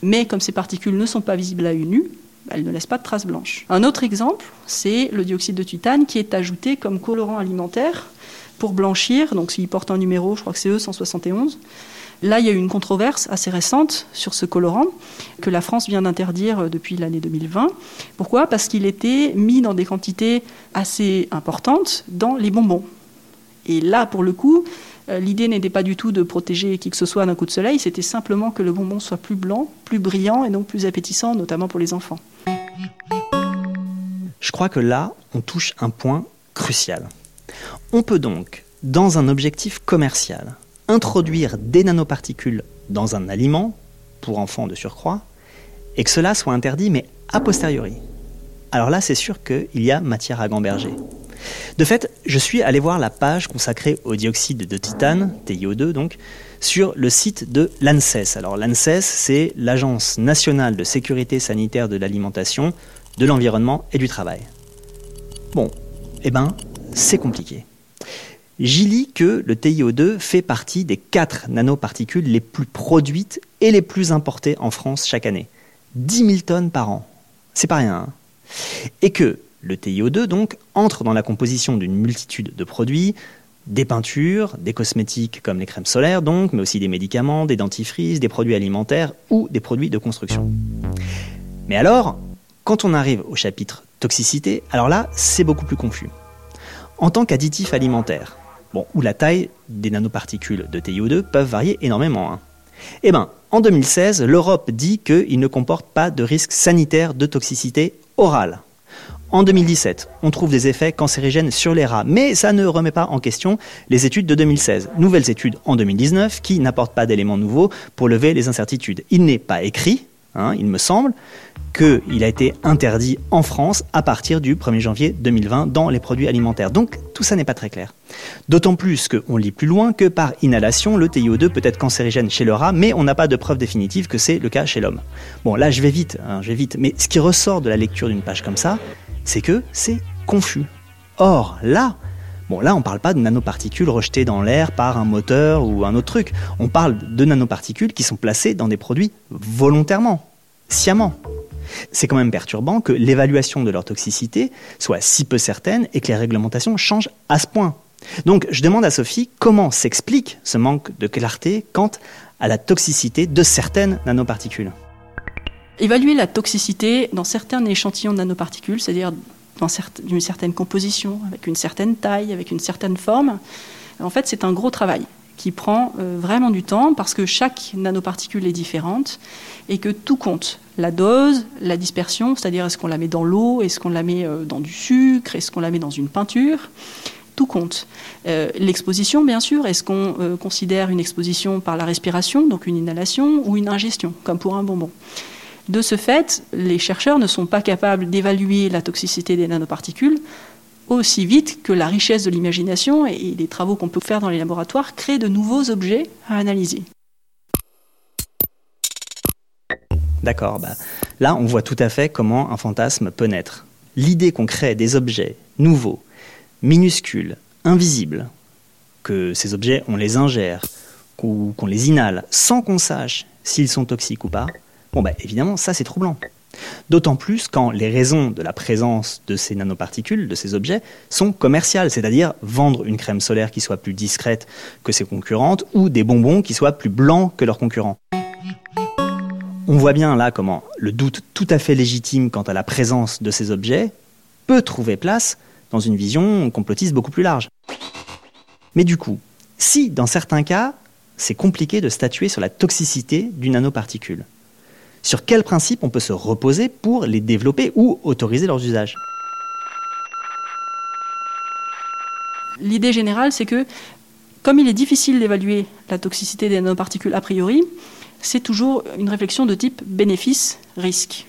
Speaker 6: Mais comme ces particules ne sont pas visibles à une nu, elles ne laissent pas de traces blanches. Un autre exemple, c'est le dioxyde de titane qui est ajouté comme colorant alimentaire pour blanchir. Donc s'il porte un numéro, je crois que c'est E171. Là, il y a eu une controverse assez récente sur ce colorant que la France vient d'interdire depuis l'année 2020. Pourquoi? Parce qu'il était mis dans des quantités assez importantes dans les bonbons. Et là, pour le coup, euh, l'idée n'était pas du tout de protéger qui que ce soit d'un coup de soleil, c'était simplement que le bonbon soit plus blanc, plus brillant et donc plus appétissant, notamment pour les enfants.
Speaker 1: Je crois que là, on touche un point crucial. On peut donc, dans un objectif commercial, introduire des nanoparticules dans un aliment, pour enfants de surcroît, et que cela soit interdit, mais a posteriori. Alors là, c'est sûr qu'il y a matière à gamberger. De fait, je suis allé voir la page consacrée au dioxyde de titane, TiO2 donc, sur le site de l'ANSES. Alors l'ANSES, c'est l'Agence nationale de sécurité sanitaire de l'alimentation, de l'environnement et du travail. Bon, eh ben, c'est compliqué. J'y lis que le TiO2 fait partie des 4 nanoparticules les plus produites et les plus importées en France chaque année. 10 000 tonnes par an. C'est pas rien. Hein. et que le TiO2 donc entre dans la composition d'une multitude de produits, des peintures, des cosmétiques comme les crèmes solaires donc, mais aussi des médicaments, des dentifrices, des produits alimentaires ou des produits de construction. Mais alors, quand on arrive au chapitre toxicité, alors là, c'est beaucoup plus confus. En tant qu'additif alimentaire, bon, où la taille des nanoparticules de TiO2 peuvent varier énormément. Hein. Eh bien, en 2016, l'Europe dit qu'il ne comporte pas de risque sanitaire de toxicité orale. En 2017, on trouve des effets cancérigènes sur les rats, mais ça ne remet pas en question les études de 2016. Nouvelles études en 2019 qui n'apportent pas d'éléments nouveaux pour lever les incertitudes. Il n'est pas écrit, hein, il me semble, qu'il a été interdit en France à partir du 1er janvier 2020 dans les produits alimentaires. Donc tout ça n'est pas très clair. D'autant plus qu'on lit plus loin que par inhalation, le TiO2 peut être cancérigène chez le rat, mais on n'a pas de preuve définitive que c'est le cas chez l'homme. Bon là je vais vite, hein, je vais vite, mais ce qui ressort de la lecture d'une page comme ça, c'est que c'est confus. Or là, Bon, là, on ne parle pas de nanoparticules rejetées dans l'air par un moteur ou un autre truc. On parle de nanoparticules qui sont placées dans des produits volontairement, sciemment. C'est quand même perturbant que l'évaluation de leur toxicité soit si peu certaine et que les réglementations changent à ce point. Donc je demande à Sophie comment s'explique ce manque de clarté quant à la toxicité de certaines nanoparticules.
Speaker 6: Évaluer la toxicité dans certains échantillons de nanoparticules, c'est-à-dire dans une certaine composition, avec une certaine taille, avec une certaine forme, en fait c'est un gros travail qui prend euh, vraiment du temps parce que chaque nanoparticule est différente et que tout compte. La dose, la dispersion, c'est-à-dire est-ce qu'on la met dans l'eau, est-ce qu'on la met euh, dans du sucre, est-ce qu'on la met dans une peinture, tout compte. Euh, l'exposition, bien sûr, est-ce qu'on considère une exposition par la respiration, donc une inhalation, ou une ingestion, comme pour un bonbon de ce fait, les chercheurs ne sont pas capables d'évaluer la toxicité des nanoparticules aussi vite que la richesse de l'imagination et les travaux qu'on peut faire dans les laboratoires créent de nouveaux objets à analyser.
Speaker 1: D'accord, bah, là on voit tout à fait comment un fantasme peut naître. L'idée qu'on crée des objets nouveaux, minuscules, invisibles, que ces objets on les ingère, ou qu'on les inhale sans qu'on sache s'ils sont toxiques ou pas, bon bah évidemment ça c'est troublant. D'autant plus quand les raisons de la présence de ces nanoparticules, de ces objets, sont commerciales, c'est-à-dire vendre une crème solaire qui soit plus discrète que ses concurrentes ou des bonbons qui soient plus blancs que leurs concurrents. On voit bien là comment le doute tout à fait légitime quant à la présence de ces objets peut trouver place dans une vision complotiste beaucoup plus large. Mais du coup, si dans certains cas, c'est compliqué de statuer sur la toxicité d'une nanoparticule, sur quels principes on peut se reposer pour les développer ou autoriser leurs usages?
Speaker 6: L'idée générale, c'est que comme il est difficile d'évaluer la toxicité des nanoparticules a priori, c'est toujours une réflexion de type bénéfice-risque.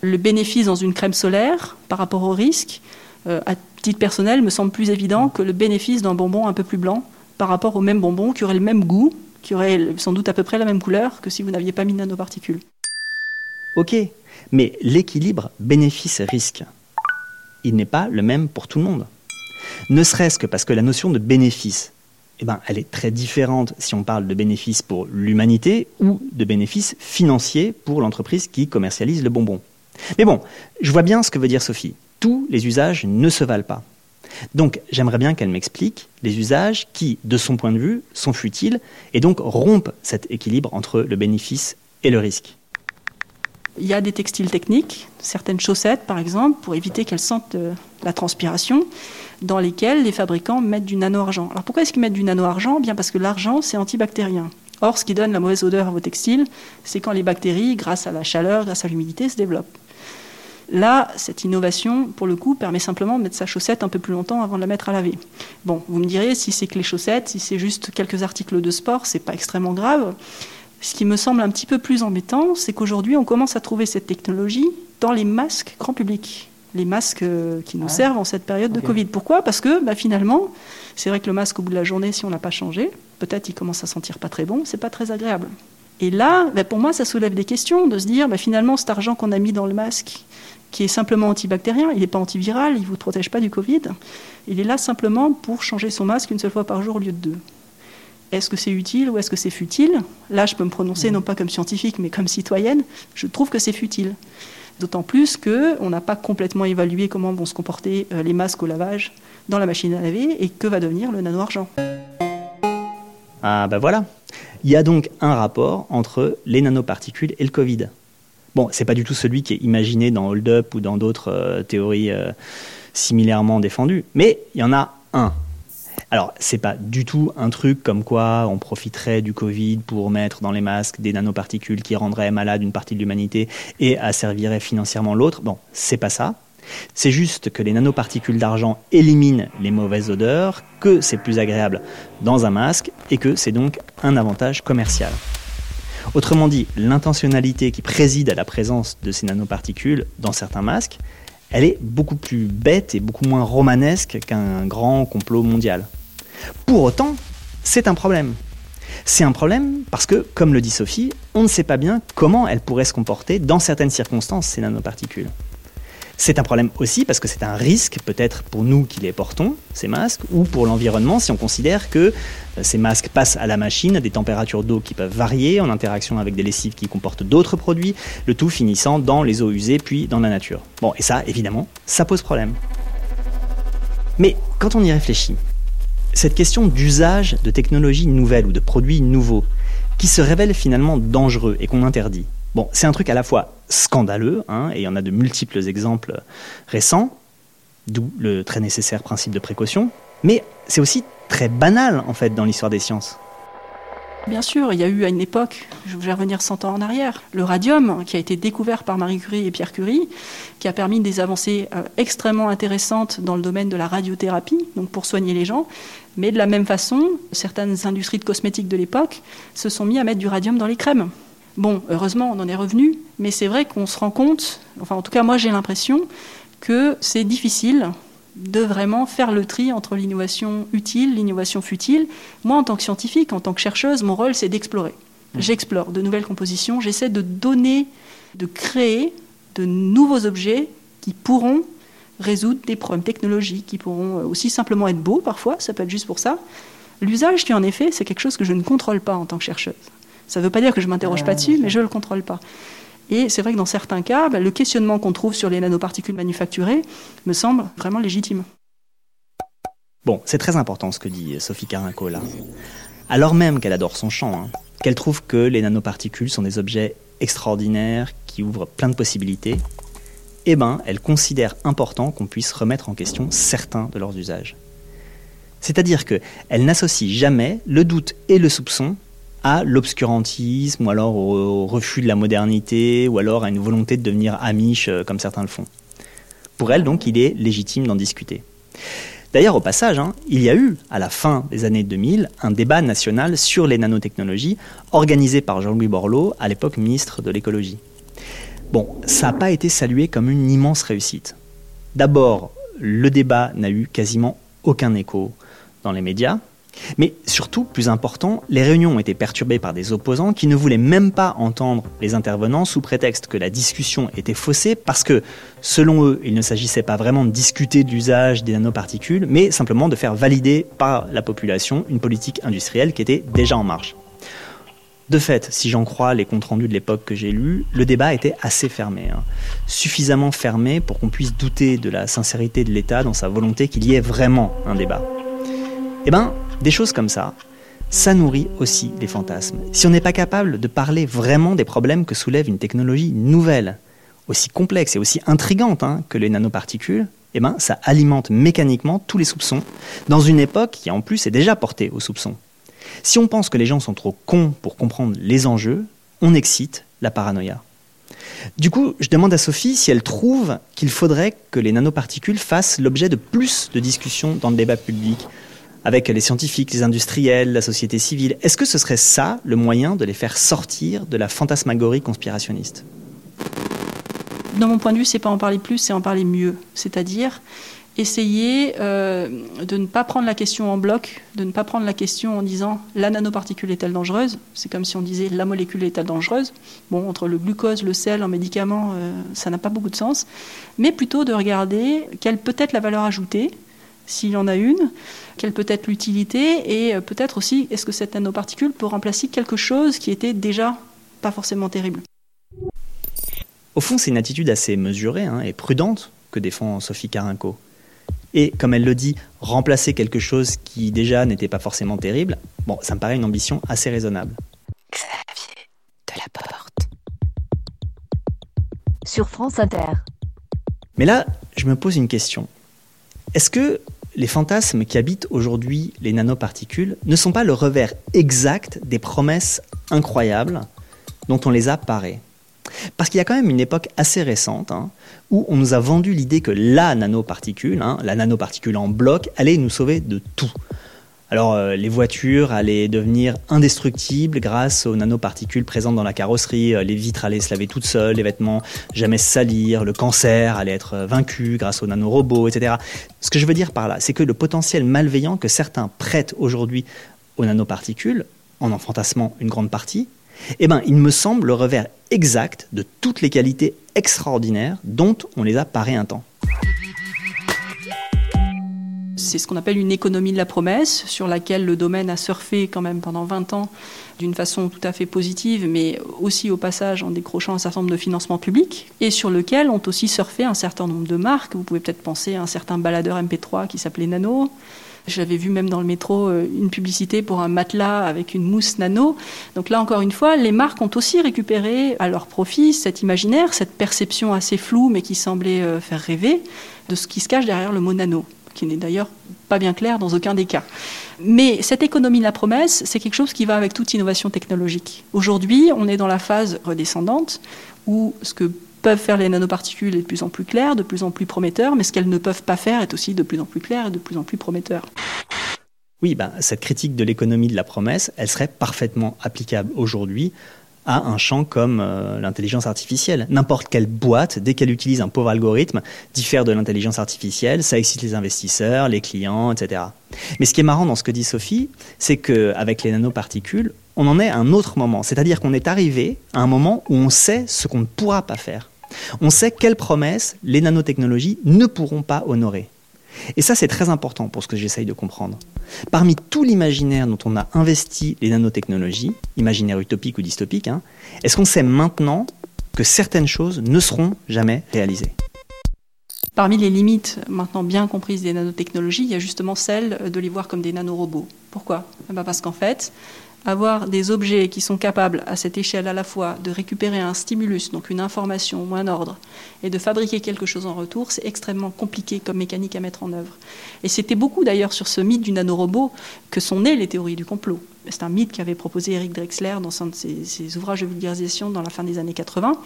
Speaker 6: Le bénéfice dans une crème solaire par rapport au risque, euh, à titre personnel, me semble plus évident que le bénéfice d'un bonbon un peu plus blanc par rapport au même bonbon qui aurait le même goût, qui aurait sans doute à peu près la même couleur que si vous n'aviez pas mis de nanoparticules.
Speaker 1: Ok, mais l'équilibre bénéfice-risque, il n'est pas le même pour tout le monde. Ne serait-ce que parce que la notion de bénéfice, eh ben, elle est très différente si on parle de bénéfice pour l'humanité ou de bénéfice financier pour l'entreprise qui commercialise le bonbon. Mais bon, je vois bien ce que veut dire Sophie. Tous les usages ne se valent pas. Donc j'aimerais bien qu'elle m'explique les usages qui, de son point de vue, sont futiles et donc rompent cet équilibre entre le bénéfice et le risque.
Speaker 6: Il y a des textiles techniques, certaines chaussettes par exemple, pour éviter qu'elles sentent euh, la transpiration, dans lesquelles les fabricants mettent du nano-argent. Alors pourquoi est-ce qu'ils mettent du nano-argent? Bien parce que l'argent, c'est antibactérien. Or, ce qui donne la mauvaise odeur à vos textiles, c'est quand les bactéries, grâce à la chaleur, grâce à l'humidité, se développent. Là, cette innovation, pour le coup, permet simplement de mettre sa chaussette un peu plus longtemps avant de la mettre à laver. Bon, vous me direz, si c'est que les chaussettes, si c'est juste quelques articles de sport, c'est pas extrêmement grave. Ce qui me semble un petit peu plus embêtant, c'est qu'aujourd'hui, on commence à trouver cette technologie dans les masques grand public. Les masques euh, qui nous servent en cette période de Covid. Pourquoi? Parce que bah, finalement, c'est vrai que le masque, au bout de la journée, si on n'a pas changé, peut-être il commence à sentir pas très bon, c'est pas très agréable. Et là, bah, pour moi, ça soulève des questions de se dire, bah, finalement, cet argent qu'on a mis dans le masque, qui est simplement antibactérien, il n'est pas antiviral, il ne vous protège pas du Covid, il est là simplement pour changer son masque une seule fois par jour au lieu de deux. Est-ce que c'est utile ou est-ce que c'est futile? Là, je peux me prononcer non pas comme scientifique, mais comme citoyenne. Je trouve que c'est futile. D'autant plus qu'on n'a pas complètement évalué comment vont se comporter euh, les masques au lavage dans la machine à laver et que va devenir le nano-argent.
Speaker 1: Ah ben voilà. Il y a donc un rapport entre les nanoparticules et le Covid. Bon, c'est pas du tout celui qui est imaginé dans Hold Up ou dans d'autres euh, théories euh, similairement défendues, mais il y en a un. Alors, c'est pas du tout un truc comme quoi on profiterait du Covid pour mettre dans les masques des nanoparticules qui rendraient malade une partie de l'humanité et asserviraient financièrement l'autre. Bon, c'est pas ça. C'est juste que les nanoparticules d'argent éliminent les mauvaises odeurs, que c'est plus agréable dans un masque et que c'est donc un avantage commercial. Autrement dit, l'intentionnalité qui préside à la présence de ces nanoparticules dans certains masques, elle est beaucoup plus bête et beaucoup moins romanesque qu'un grand complot mondial. Pour autant, c'est un problème. C'est un problème parce que, comme le dit Sophie, on ne sait pas bien comment elles pourraient se comporter dans certaines circonstances, ces nanoparticules. C'est un problème aussi parce que c'est un risque, peut-être pour nous qui les portons, ces masques, ou pour l'environnement si on considère que euh, ces masques passent à la machine à des températures d'eau qui peuvent varier en interaction avec des lessives qui comportent d'autres produits, le tout finissant dans les eaux usées puis dans la nature. Bon, et ça, évidemment, ça pose problème. Mais quand on y réfléchit, cette question d'usage de technologies nouvelles ou de produits nouveaux, qui se révèlent finalement dangereux et qu'on interdit, Bon, c'est un truc à la fois scandaleux, hein, et il y en a de multiples exemples récents, d'où le très nécessaire principe de précaution, mais c'est aussi très banal en fait dans l'histoire des sciences.
Speaker 6: Bien sûr, il y a eu à une époque, je vais revenir 100 ans en arrière, le radium qui a été découvert par Marie Curie et Pierre Curie, qui a permis des avancées euh, extrêmement intéressantes dans le domaine de la radiothérapie, donc pour soigner les gens. Mais de la même façon, certaines industries de cosmétiques de l'époque se sont mis à mettre du radium dans les crèmes. Bon, heureusement, on en est revenu, mais c'est vrai qu'on se rend compte, enfin en tout cas moi j'ai l'impression, que c'est difficile de vraiment faire le tri entre l'innovation utile, l'innovation futile. Moi, en tant que scientifique, en tant que chercheuse, mon rôle, c'est d'explorer. Mmh. J'explore de nouvelles compositions, j'essaie de donner, de créer de nouveaux objets qui pourront résoudre des problèmes technologiques, qui pourront aussi simplement être beaux parfois, ça peut être juste pour ça. L'usage qui en est fait, c'est quelque chose que je ne contrôle pas en tant que chercheuse. Ça ne veut pas dire que je ne m'interroge pas dessus, mais je ne le contrôle pas. Et c'est vrai que dans certains cas, bah, le questionnement qu'on trouve sur les nanoparticules manufacturées me semble vraiment légitime.
Speaker 1: Bon, c'est très important ce que dit Sophie Carinco là. Alors même qu'elle adore son champ, hein, qu'elle trouve que les nanoparticules sont des objets extraordinaires qui ouvrent plein de possibilités, eh ben, elle considère important qu'on puisse remettre en question certains de leurs usages. C'est-à-dire qu'elle n'associe jamais le doute et le soupçon à l'obscurantisme ou alors au, refus de la modernité ou alors à une volonté de devenir amiche euh, comme certains le font. Pour elle, donc, il est légitime d'en discuter. D'ailleurs, au passage, hein, il y a eu, à la fin des années 2000, un débat national sur les nanotechnologies organisé par Jean-Louis Borloo, à l'époque ministre de l'écologie. Bon, ça n'a pas été salué comme une immense réussite. D'abord, le débat n'a eu quasiment aucun écho dans les médias, mais surtout, plus important, les réunions ont été perturbées par des opposants qui ne voulaient même pas entendre les intervenants sous prétexte que la discussion était faussée parce que, selon eux, il ne s'agissait pas vraiment de discuter de l'usage des nanoparticules, mais simplement de faire valider par la population une politique industrielle qui était déjà en marche. De fait, si j'en crois les comptes rendus de l'époque que j'ai lus, le débat était assez fermé. Hein. Suffisamment fermé pour qu'on puisse douter de la sincérité de l'État dans sa volonté qu'il y ait vraiment un débat. Eh bien, des choses comme ça, ça nourrit aussi des fantasmes. Si on n'est pas capable de parler vraiment des problèmes que soulève une technologie nouvelle, aussi complexe et aussi intrigante hein, que les nanoparticules, eh ben, ça alimente mécaniquement tous les soupçons, dans une époque qui en plus est déjà portée aux soupçons. Si on pense que les gens sont trop cons pour comprendre les enjeux, on excite la paranoïa. Du coup, je demande à Sophie si elle trouve qu'il faudrait que les nanoparticules fassent l'objet de plus de discussions dans le débat public, avec les scientifiques, les industriels, la société civile. Est-ce que ce serait ça le moyen de les faire sortir de la fantasmagorie conspirationniste?
Speaker 6: Dans mon point de vue, c'est pas en parler plus, c'est en parler mieux. C'est-à-dire essayer euh, de ne pas prendre la question en bloc, de ne pas prendre la question en disant la nanoparticule est-elle dangereuse? C'est comme si on disait la molécule est-elle dangereuse? Bon, entre le glucose, le sel, en médicament, euh, ça n'a pas beaucoup de sens. Mais plutôt de regarder quelle peut être la valeur ajoutée, s'il y en a une, quelle peut être l'utilité, et euh, peut-être aussi est-ce que cette nanoparticule peut remplacer quelque chose qui était déjà pas forcément terrible.
Speaker 1: Au fond, c'est une attitude assez mesurée hein, et prudente que défend Sophie Carinco. Et comme elle le dit, remplacer quelque chose qui déjà n'était pas forcément terrible, bon, ça me paraît une ambition assez raisonnable.
Speaker 5: Xavier de la Porte. Sur France Inter.
Speaker 1: Mais là, je me pose une question. Est-ce que les fantasmes qui habitent aujourd'hui les nanoparticules ne sont pas le revers exact des promesses incroyables dont on les a parées parce qu'il y a quand même une époque assez récente hein, où on nous a vendu l'idée que la nanoparticule, hein, la nanoparticule en bloc, allait nous sauver de tout. Alors euh, les voitures allaient devenir indestructibles grâce aux nanoparticules présentes dans la carrosserie, euh, les vitres allaient se laver toutes seules, les vêtements jamais se salir, le cancer allait être euh, vaincu grâce aux nanorobots, etc. Ce que je veux dire par là, c'est que le potentiel malveillant que certains prêtent aujourd'hui aux nanoparticules, en en une grande partie, eh ben, il me semble le revers exact de toutes les qualités extraordinaires dont on les a paré un temps.
Speaker 6: C'est ce qu'on appelle une économie de la promesse, sur laquelle le domaine a surfé quand même pendant 20 ans d'une façon tout à fait positive, mais aussi au passage en décrochant un certain nombre de financements publics, et sur lequel ont aussi surfé un certain nombre de marques. Vous pouvez peut-être penser à un certain baladeur MP3 qui s'appelait Nano, j'avais vu même dans le métro euh, une publicité pour un matelas avec une mousse nano. Donc là, encore une fois, les marques ont aussi récupéré à leur profit cet imaginaire, cette perception assez floue, mais qui semblait euh, faire rêver, de ce qui se cache derrière le mot nano, qui n'est d'ailleurs pas bien clair dans aucun des cas. Mais cette économie de la promesse, c'est quelque chose qui va avec toute innovation technologique. Aujourd'hui, on est dans la phase redescendante où ce que peuvent faire les nanoparticules est de plus en plus clair, de plus en plus prometteur, mais ce qu'elles ne peuvent pas faire est aussi de plus en plus clair et de plus en plus prometteur.
Speaker 1: Oui, ben, cette critique de l'économie de la promesse, elle serait parfaitement applicable aujourd'hui à un champ comme euh, l'intelligence artificielle. N'importe quelle boîte, dès qu'elle utilise un pauvre algorithme, diffère de l'intelligence artificielle, ça excite les investisseurs, les clients, etc. Mais ce qui est marrant dans ce que dit Sophie, c'est qu'avec les nanoparticules, on en est à un autre moment. C'est-à-dire qu'on est arrivé à un moment où on sait ce qu'on ne pourra pas faire. On sait quelles promesses les nanotechnologies ne pourront pas honorer. Et ça, c'est très important pour ce que j'essaye de comprendre. Parmi tout l'imaginaire dont on a investi les nanotechnologies, imaginaire utopique ou dystopique, hein, est-ce qu'on sait maintenant que certaines choses ne seront jamais réalisées?
Speaker 6: Parmi les limites maintenant bien comprises des nanotechnologies, il y a justement celle de les voir comme des nanorobots. Pourquoi? Eh ben Parce qu'en fait, avoir des objets qui sont capables à cette échelle à la fois de récupérer un stimulus, donc une information ou un ordre, et de fabriquer quelque chose en retour, c'est extrêmement compliqué comme mécanique à mettre en œuvre. Et c'était beaucoup d'ailleurs sur ce mythe du nanorobot que sont nées les théories du complot. C'est un mythe qu'avait proposé Eric Drexler dans un de ses, ouvrages de vulgarisation dans la fin des années 80.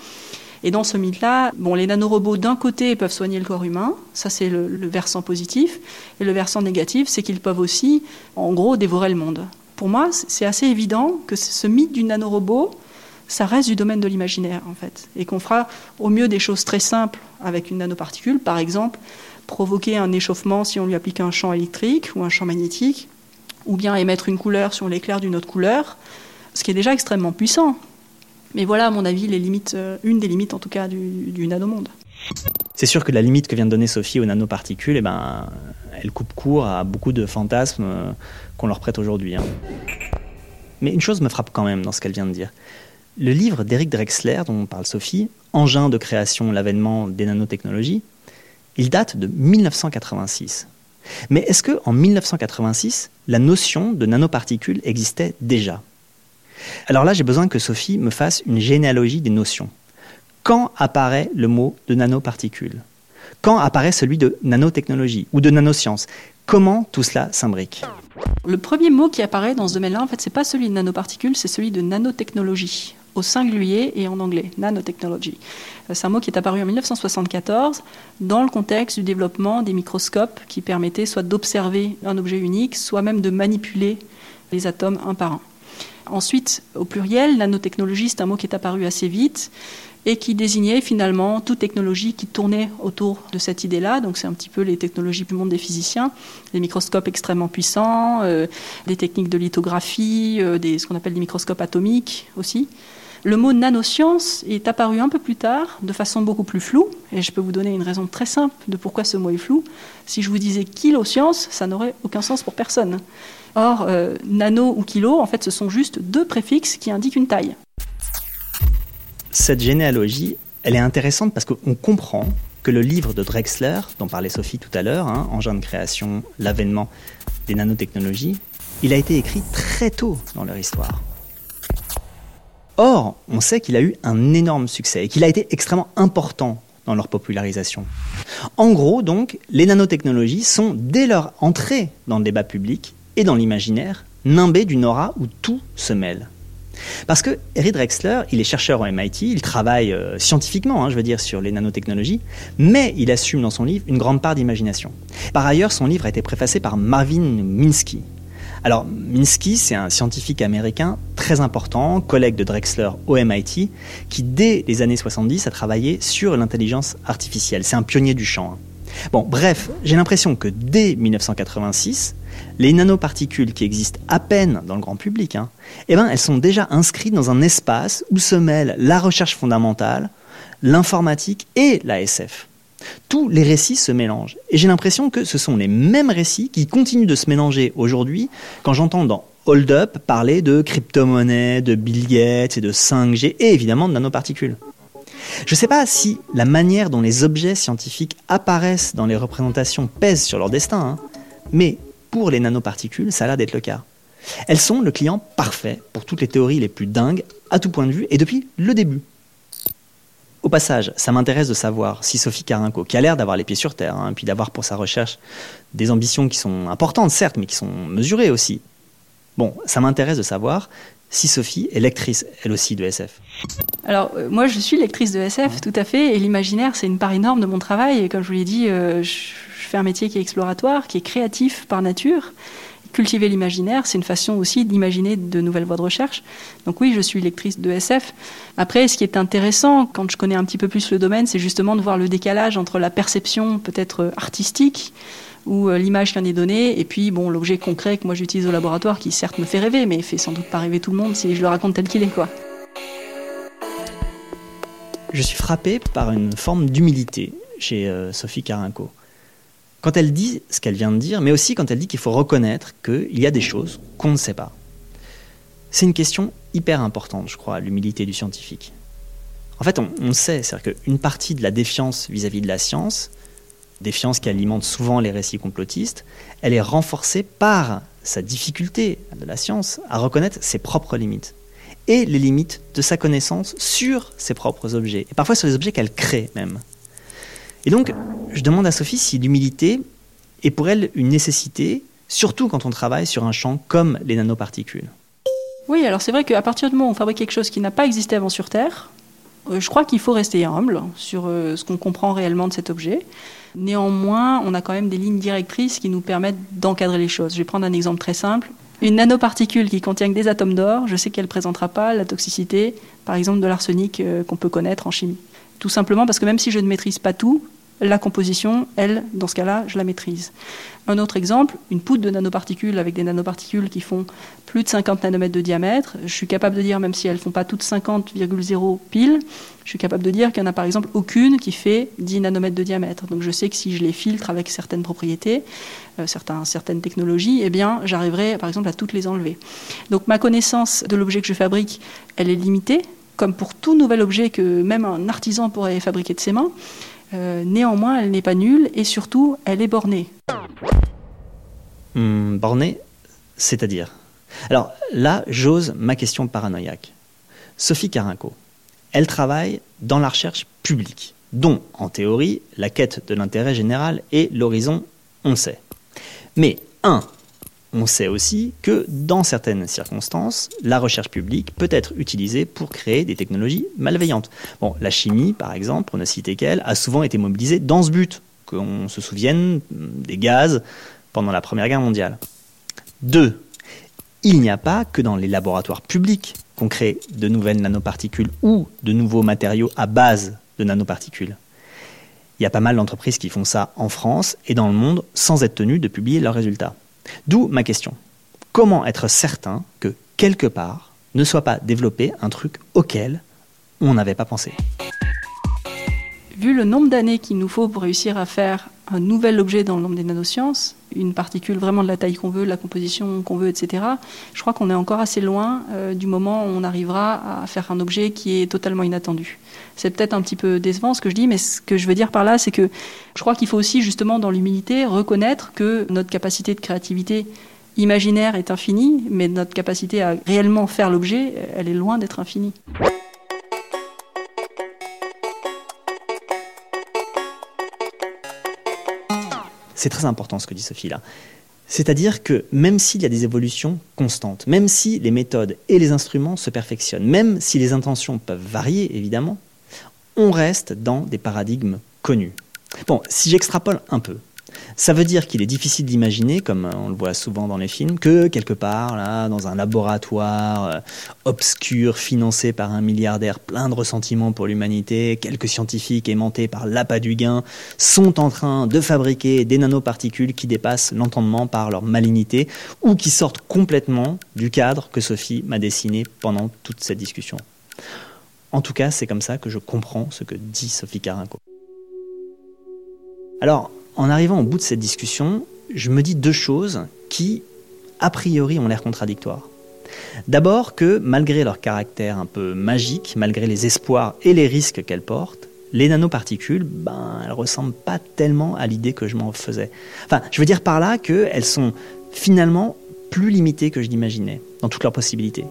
Speaker 6: Et dans ce mythe-là, bon, les nanorobots d'un côté peuvent soigner le corps humain, ça c'est le, le, versant positif, et le versant négatif, c'est qu'ils peuvent aussi, en gros, dévorer le monde pour moi, c'est assez évident que ce mythe du nanorobot, ça reste du domaine de l'imaginaire, en fait. Et qu'on fera au mieux des choses très simples avec une nanoparticule, par exemple, provoquer un échauffement si on lui applique un champ électrique ou un champ magnétique, ou bien émettre une couleur si on l'éclaire d'une autre couleur, ce qui est déjà extrêmement puissant. Mais voilà, à mon avis, les limites, euh, une des limites en tout cas du, du nanomonde.
Speaker 1: C'est sûr que la limite que vient de donner Sophie aux nanoparticules, eh ben, elle coupe court à beaucoup de fantasmes euh, qu'on leur prête aujourd'hui. Hein. Mais une chose me frappe quand même dans ce qu'elle vient de dire. Le livre d'Eric Drexler, dont parle Sophie, Engin de création, l'avènement des nanotechnologies, il date de 1986. Mais est-ce que en 1986, la notion de nanoparticules existait déjà? Alors là, j'ai besoin que Sophie me fasse une généalogie des notions. Quand apparaît le mot de nanoparticules Quand apparaît celui de nanotechnologie ou de nanoscience Comment tout cela s'imbrique?
Speaker 6: Le premier mot qui apparaît dans ce domaine-là, en fait, c'est pas celui de nanoparticules, c'est celui de nanotechnologie. au singulier et en anglais, nanotechnology. Euh, c'est un mot qui est apparu en 1974 dans le contexte du développement des microscopes qui permettaient soit d'observer un objet unique, soit même de manipuler les atomes un par un. Ensuite, au pluriel, nanotechnologie, c'est un mot qui est apparu assez vite et qui désignait finalement toute technologie qui tournait autour de cette idée-là. Donc c'est un petit peu les technologies du monde des physiciens, des microscopes extrêmement puissants, euh, des techniques de lithographie, euh, ce qu'on appelle des microscopes atomiques aussi. Le mot nanoscience est apparu un peu plus tard, de façon beaucoup plus floue, et je peux vous donner une raison très simple de pourquoi ce mot est flou. Si je vous disais kiloscience, ça n'aurait aucun sens pour personne. Or, euh, nano ou kilo, en fait, ce sont juste deux préfixes qui indiquent une taille.
Speaker 1: Cette généalogie, elle est intéressante parce qu'on comprend que le livre de Drexler, dont parlait Sophie tout à l'heure, hein, Engin de création, l'avènement des nanotechnologies, il a été écrit très tôt dans leur histoire. Or, on sait qu'il a eu un énorme succès et qu'il a été extrêmement important dans leur popularisation. En gros, donc, les nanotechnologies sont, dès leur entrée dans le débat public et dans l'imaginaire, nimbées d'une aura où tout se mêle. Parce que Eric Drexler, il est chercheur au MIT, il travaille euh, scientifiquement, hein, je veux dire, sur les nanotechnologies, mais il assume dans son livre une grande part d'imagination. Par ailleurs, son livre a été préfacé par Marvin Minsky. Alors, Minsky, c'est un scientifique américain très important, collègue de Drexler au MIT, qui dès les années 70 a travaillé sur l'intelligence artificielle. C'est un pionnier du champ. Hein. Bon, bref, j'ai l'impression que dès 1986, les nanoparticules qui existent à peine dans le grand public, hein, eh ben, elles sont déjà inscrites dans un espace où se mêlent la recherche fondamentale, l'informatique et la SF. Tous les récits se mélangent. Et j'ai l'impression que ce sont les mêmes récits qui continuent de se mélanger aujourd'hui quand j'entends dans Hold Up parler de crypto-monnaie, de Bill et de 5G et évidemment de nanoparticules. Je ne sais pas si la manière dont les objets scientifiques apparaissent dans les représentations pèse sur leur destin, hein, mais pour les nanoparticules, ça a l'air d'être le cas. Elles sont le client parfait pour toutes les théories les plus dingues, à tout point de vue, et depuis le début. Au passage, ça m'intéresse de savoir si Sophie Carinco, qui a l'air d'avoir les pieds sur terre, hein, puis d'avoir pour sa recherche des ambitions qui sont importantes, certes, mais qui sont mesurées aussi. Bon, ça m'intéresse de savoir si Sophie est lectrice, elle aussi, de SF.
Speaker 6: Alors, euh, moi, je suis lectrice de SF, tout à fait, et l'imaginaire, c'est une part énorme de mon travail. Et comme je vous l'ai dit, euh, je, fais un métier qui est exploratoire, qui est créatif par nature. Cultiver l'imaginaire, c'est une façon aussi d'imaginer de nouvelles voies de recherche. Donc oui, je suis lectrice de SF. Après, ce qui est intéressant, quand je connais un petit peu plus le domaine, c'est justement de voir le décalage entre la perception peut-être artistique, ou euh, l'image qui en est donnée, et puis bon, l'objet concret que moi j'utilise au laboratoire, qui certes me fait rêver, mais fait sans doute pas rêver tout le monde si je le raconte tel qu'il est.
Speaker 1: Je suis frappé par une forme d'humilité chez euh, Sophie Carinco. Quand elle dit ce qu'elle vient de dire, mais aussi quand elle dit qu'il faut reconnaître qu'il y a des choses qu'on ne sait pas. C'est une question hyper importante, je crois, l'humilité du scientifique. En fait, on, sait, c'est-à-dire qu'une partie de la défiance vis à -vis de la science, défiance qui alimente souvent les récits complotistes, elle est renforcée par sa difficulté de la science à reconnaître ses propres limites et les limites de sa connaissance sur ses propres objets, et parfois sur les objets qu'elle crée même. Et donc, je demande à Sophie si l'humilité est pour elle une nécessité, surtout quand on travaille sur un champ comme les nanoparticules.
Speaker 6: Oui, alors c'est vrai qu'à partir du moment où on fabrique quelque chose qui n'a pas existé avant sur Terre, euh, je crois qu'il faut rester humble sur euh, ce qu'on comprend réellement de cet objet. Néanmoins, on a quand même des lignes directrices qui nous permettent d'encadrer les choses. Je vais prendre un exemple très simple. Une nanoparticule qui contient des atomes d'or, je sais qu'elle ne présentera pas la toxicité, par exemple, de l'arsenic euh, qu'on peut connaître en chimie. Tout simplement parce que même si je ne maîtrise pas tout, la composition, elle, dans ce cas-là, je la maîtrise. Un autre exemple, une poudre de nanoparticules avec des nanoparticules qui font plus de 50 nanomètres de diamètre. Je suis capable de dire, même si elles ne font pas toutes 50,0 pile, je suis capable de dire qu'il n'y en a par exemple aucune qui fait 10 nanomètres de diamètre. Donc je sais que si je les filtre avec certaines propriétés, euh, certaines technologies, eh bien j'arriverai par exemple à toutes les enlever. Donc ma connaissance de l'objet que je fabrique, elle est limitée, comme pour tout nouvel objet que même un artisan pourrait fabriquer de ses mains. Euh, néanmoins, elle n'est pas nulle et surtout, elle est bornée.
Speaker 1: Hmm, bornée, c'est-à-dire Alors là, j'ose ma question paranoïaque. Sophie Carinco, elle travaille dans la recherche publique, dont, en théorie, la quête de l'intérêt général est l'horizon, on sait. Mais, un, on sait aussi que dans certaines circonstances, la recherche publique peut être utilisée pour créer des technologies malveillantes. Bon, la chimie, par exemple, on ne cité qu'elle, a souvent été mobilisée dans ce but, qu'on se souvienne des gaz pendant la Première Guerre mondiale. Deux, il n'y a pas que dans les laboratoires publics qu'on crée de nouvelles nanoparticules ou de nouveaux matériaux à base de nanoparticules. Il y a pas mal d'entreprises qui font ça en France et dans le monde sans être tenues de publier leurs résultats. D'où ma question. Comment être certain que quelque part ne soit pas développé un truc auquel on n'avait pas pensé?
Speaker 6: Vu le nombre d'années qu'il nous faut pour réussir à faire un nouvel objet dans le nombre des nanosciences, une particule vraiment de la taille qu'on veut, de la composition qu'on veut, etc., je crois qu'on est encore assez loin euh, du moment où on arrivera à faire un objet qui est totalement inattendu. C'est peut-être un petit peu décevant ce que je dis, mais ce que je veux dire par là, c'est que je crois qu'il faut aussi, justement, dans l'humilité, reconnaître que notre capacité de créativité imaginaire est infinie, mais notre capacité à réellement faire l'objet, elle est loin d'être infinie.
Speaker 1: C'est très important ce que dit Sophie là. C'est-à-dire que même s'il y a des évolutions constantes, même si les méthodes et les instruments se perfectionnent, même si les intentions peuvent varier évidemment, on reste dans des paradigmes connus. Bon, si j'extrapole un peu, ça veut dire qu'il est difficile d'imaginer, comme on le voit souvent dans les films, que quelque part, là, dans un laboratoire euh, obscur, financé par un milliardaire plein de ressentiments pour l'humanité, quelques scientifiques aimantés par l'appât du gain, sont en train de fabriquer des nanoparticules qui dépassent l'entendement par leur malignité, ou qui sortent complètement du cadre que Sophie m'a dessiné pendant toute cette discussion. En tout cas, c'est comme ça que je comprends ce que dit Sophie Carinco. Alors, en arrivant au bout de cette discussion, je me dis deux choses qui, a priori, ont l'air contradictoires. D'abord que, malgré leur caractère un peu magique, malgré les espoirs et les risques qu'elles portent, les nanoparticules, ben, elles ressemblent pas tellement à l'idée que je m'en faisais. Enfin, je veux dire par là qu'elles sont finalement plus limitées que je l'imaginais, dans toutes leurs possibilités.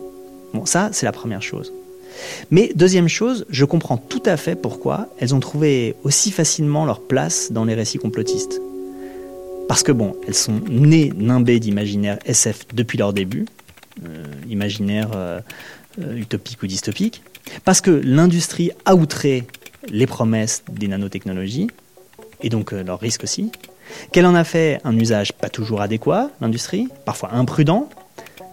Speaker 1: Bon, ça, c'est la première chose. Mais deuxième chose, je comprends tout à fait pourquoi elles ont trouvé aussi facilement leur place dans les récits complotistes. Parce que bon, elles sont nées nimbées d'imaginaire SF depuis leur début, euh, imaginaire euh, euh, utopique ou dystopique, parce que l'industrie a outré les promesses des nanotechnologies, et donc leurs risques aussi, qu'elle en a fait un usage pas toujours adéquat, l'industrie, parfois imprudent,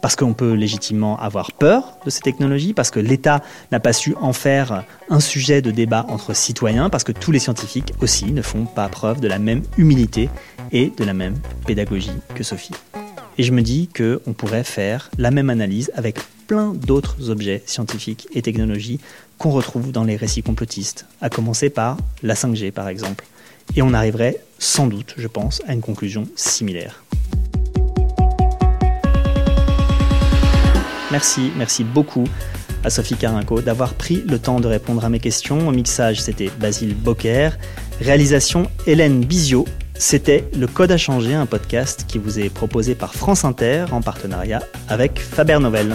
Speaker 1: parce qu'on peut légitimement avoir peur de ces technologies, parce que l'État n'a pas su en faire un sujet de débat entre citoyens, parce que tous les scientifiques aussi ne font pas preuve de la même humilité et de la même pédagogie que Sophie. Et je me dis qu'on pourrait faire la même analyse avec plein d'autres objets scientifiques et technologies qu'on retrouve dans les récits complotistes, à commencer par la 5G par exemple. Et on arriverait sans doute, je pense, à une conclusion similaire. Merci, merci beaucoup à Sophie Carinco d'avoir pris le temps de répondre à mes questions. Au mixage, c'était Basile Bocquer. Réalisation, Hélène Bizio. C'était Le Code à changer, un podcast qui vous est proposé par France Inter en partenariat avec Faber Novel.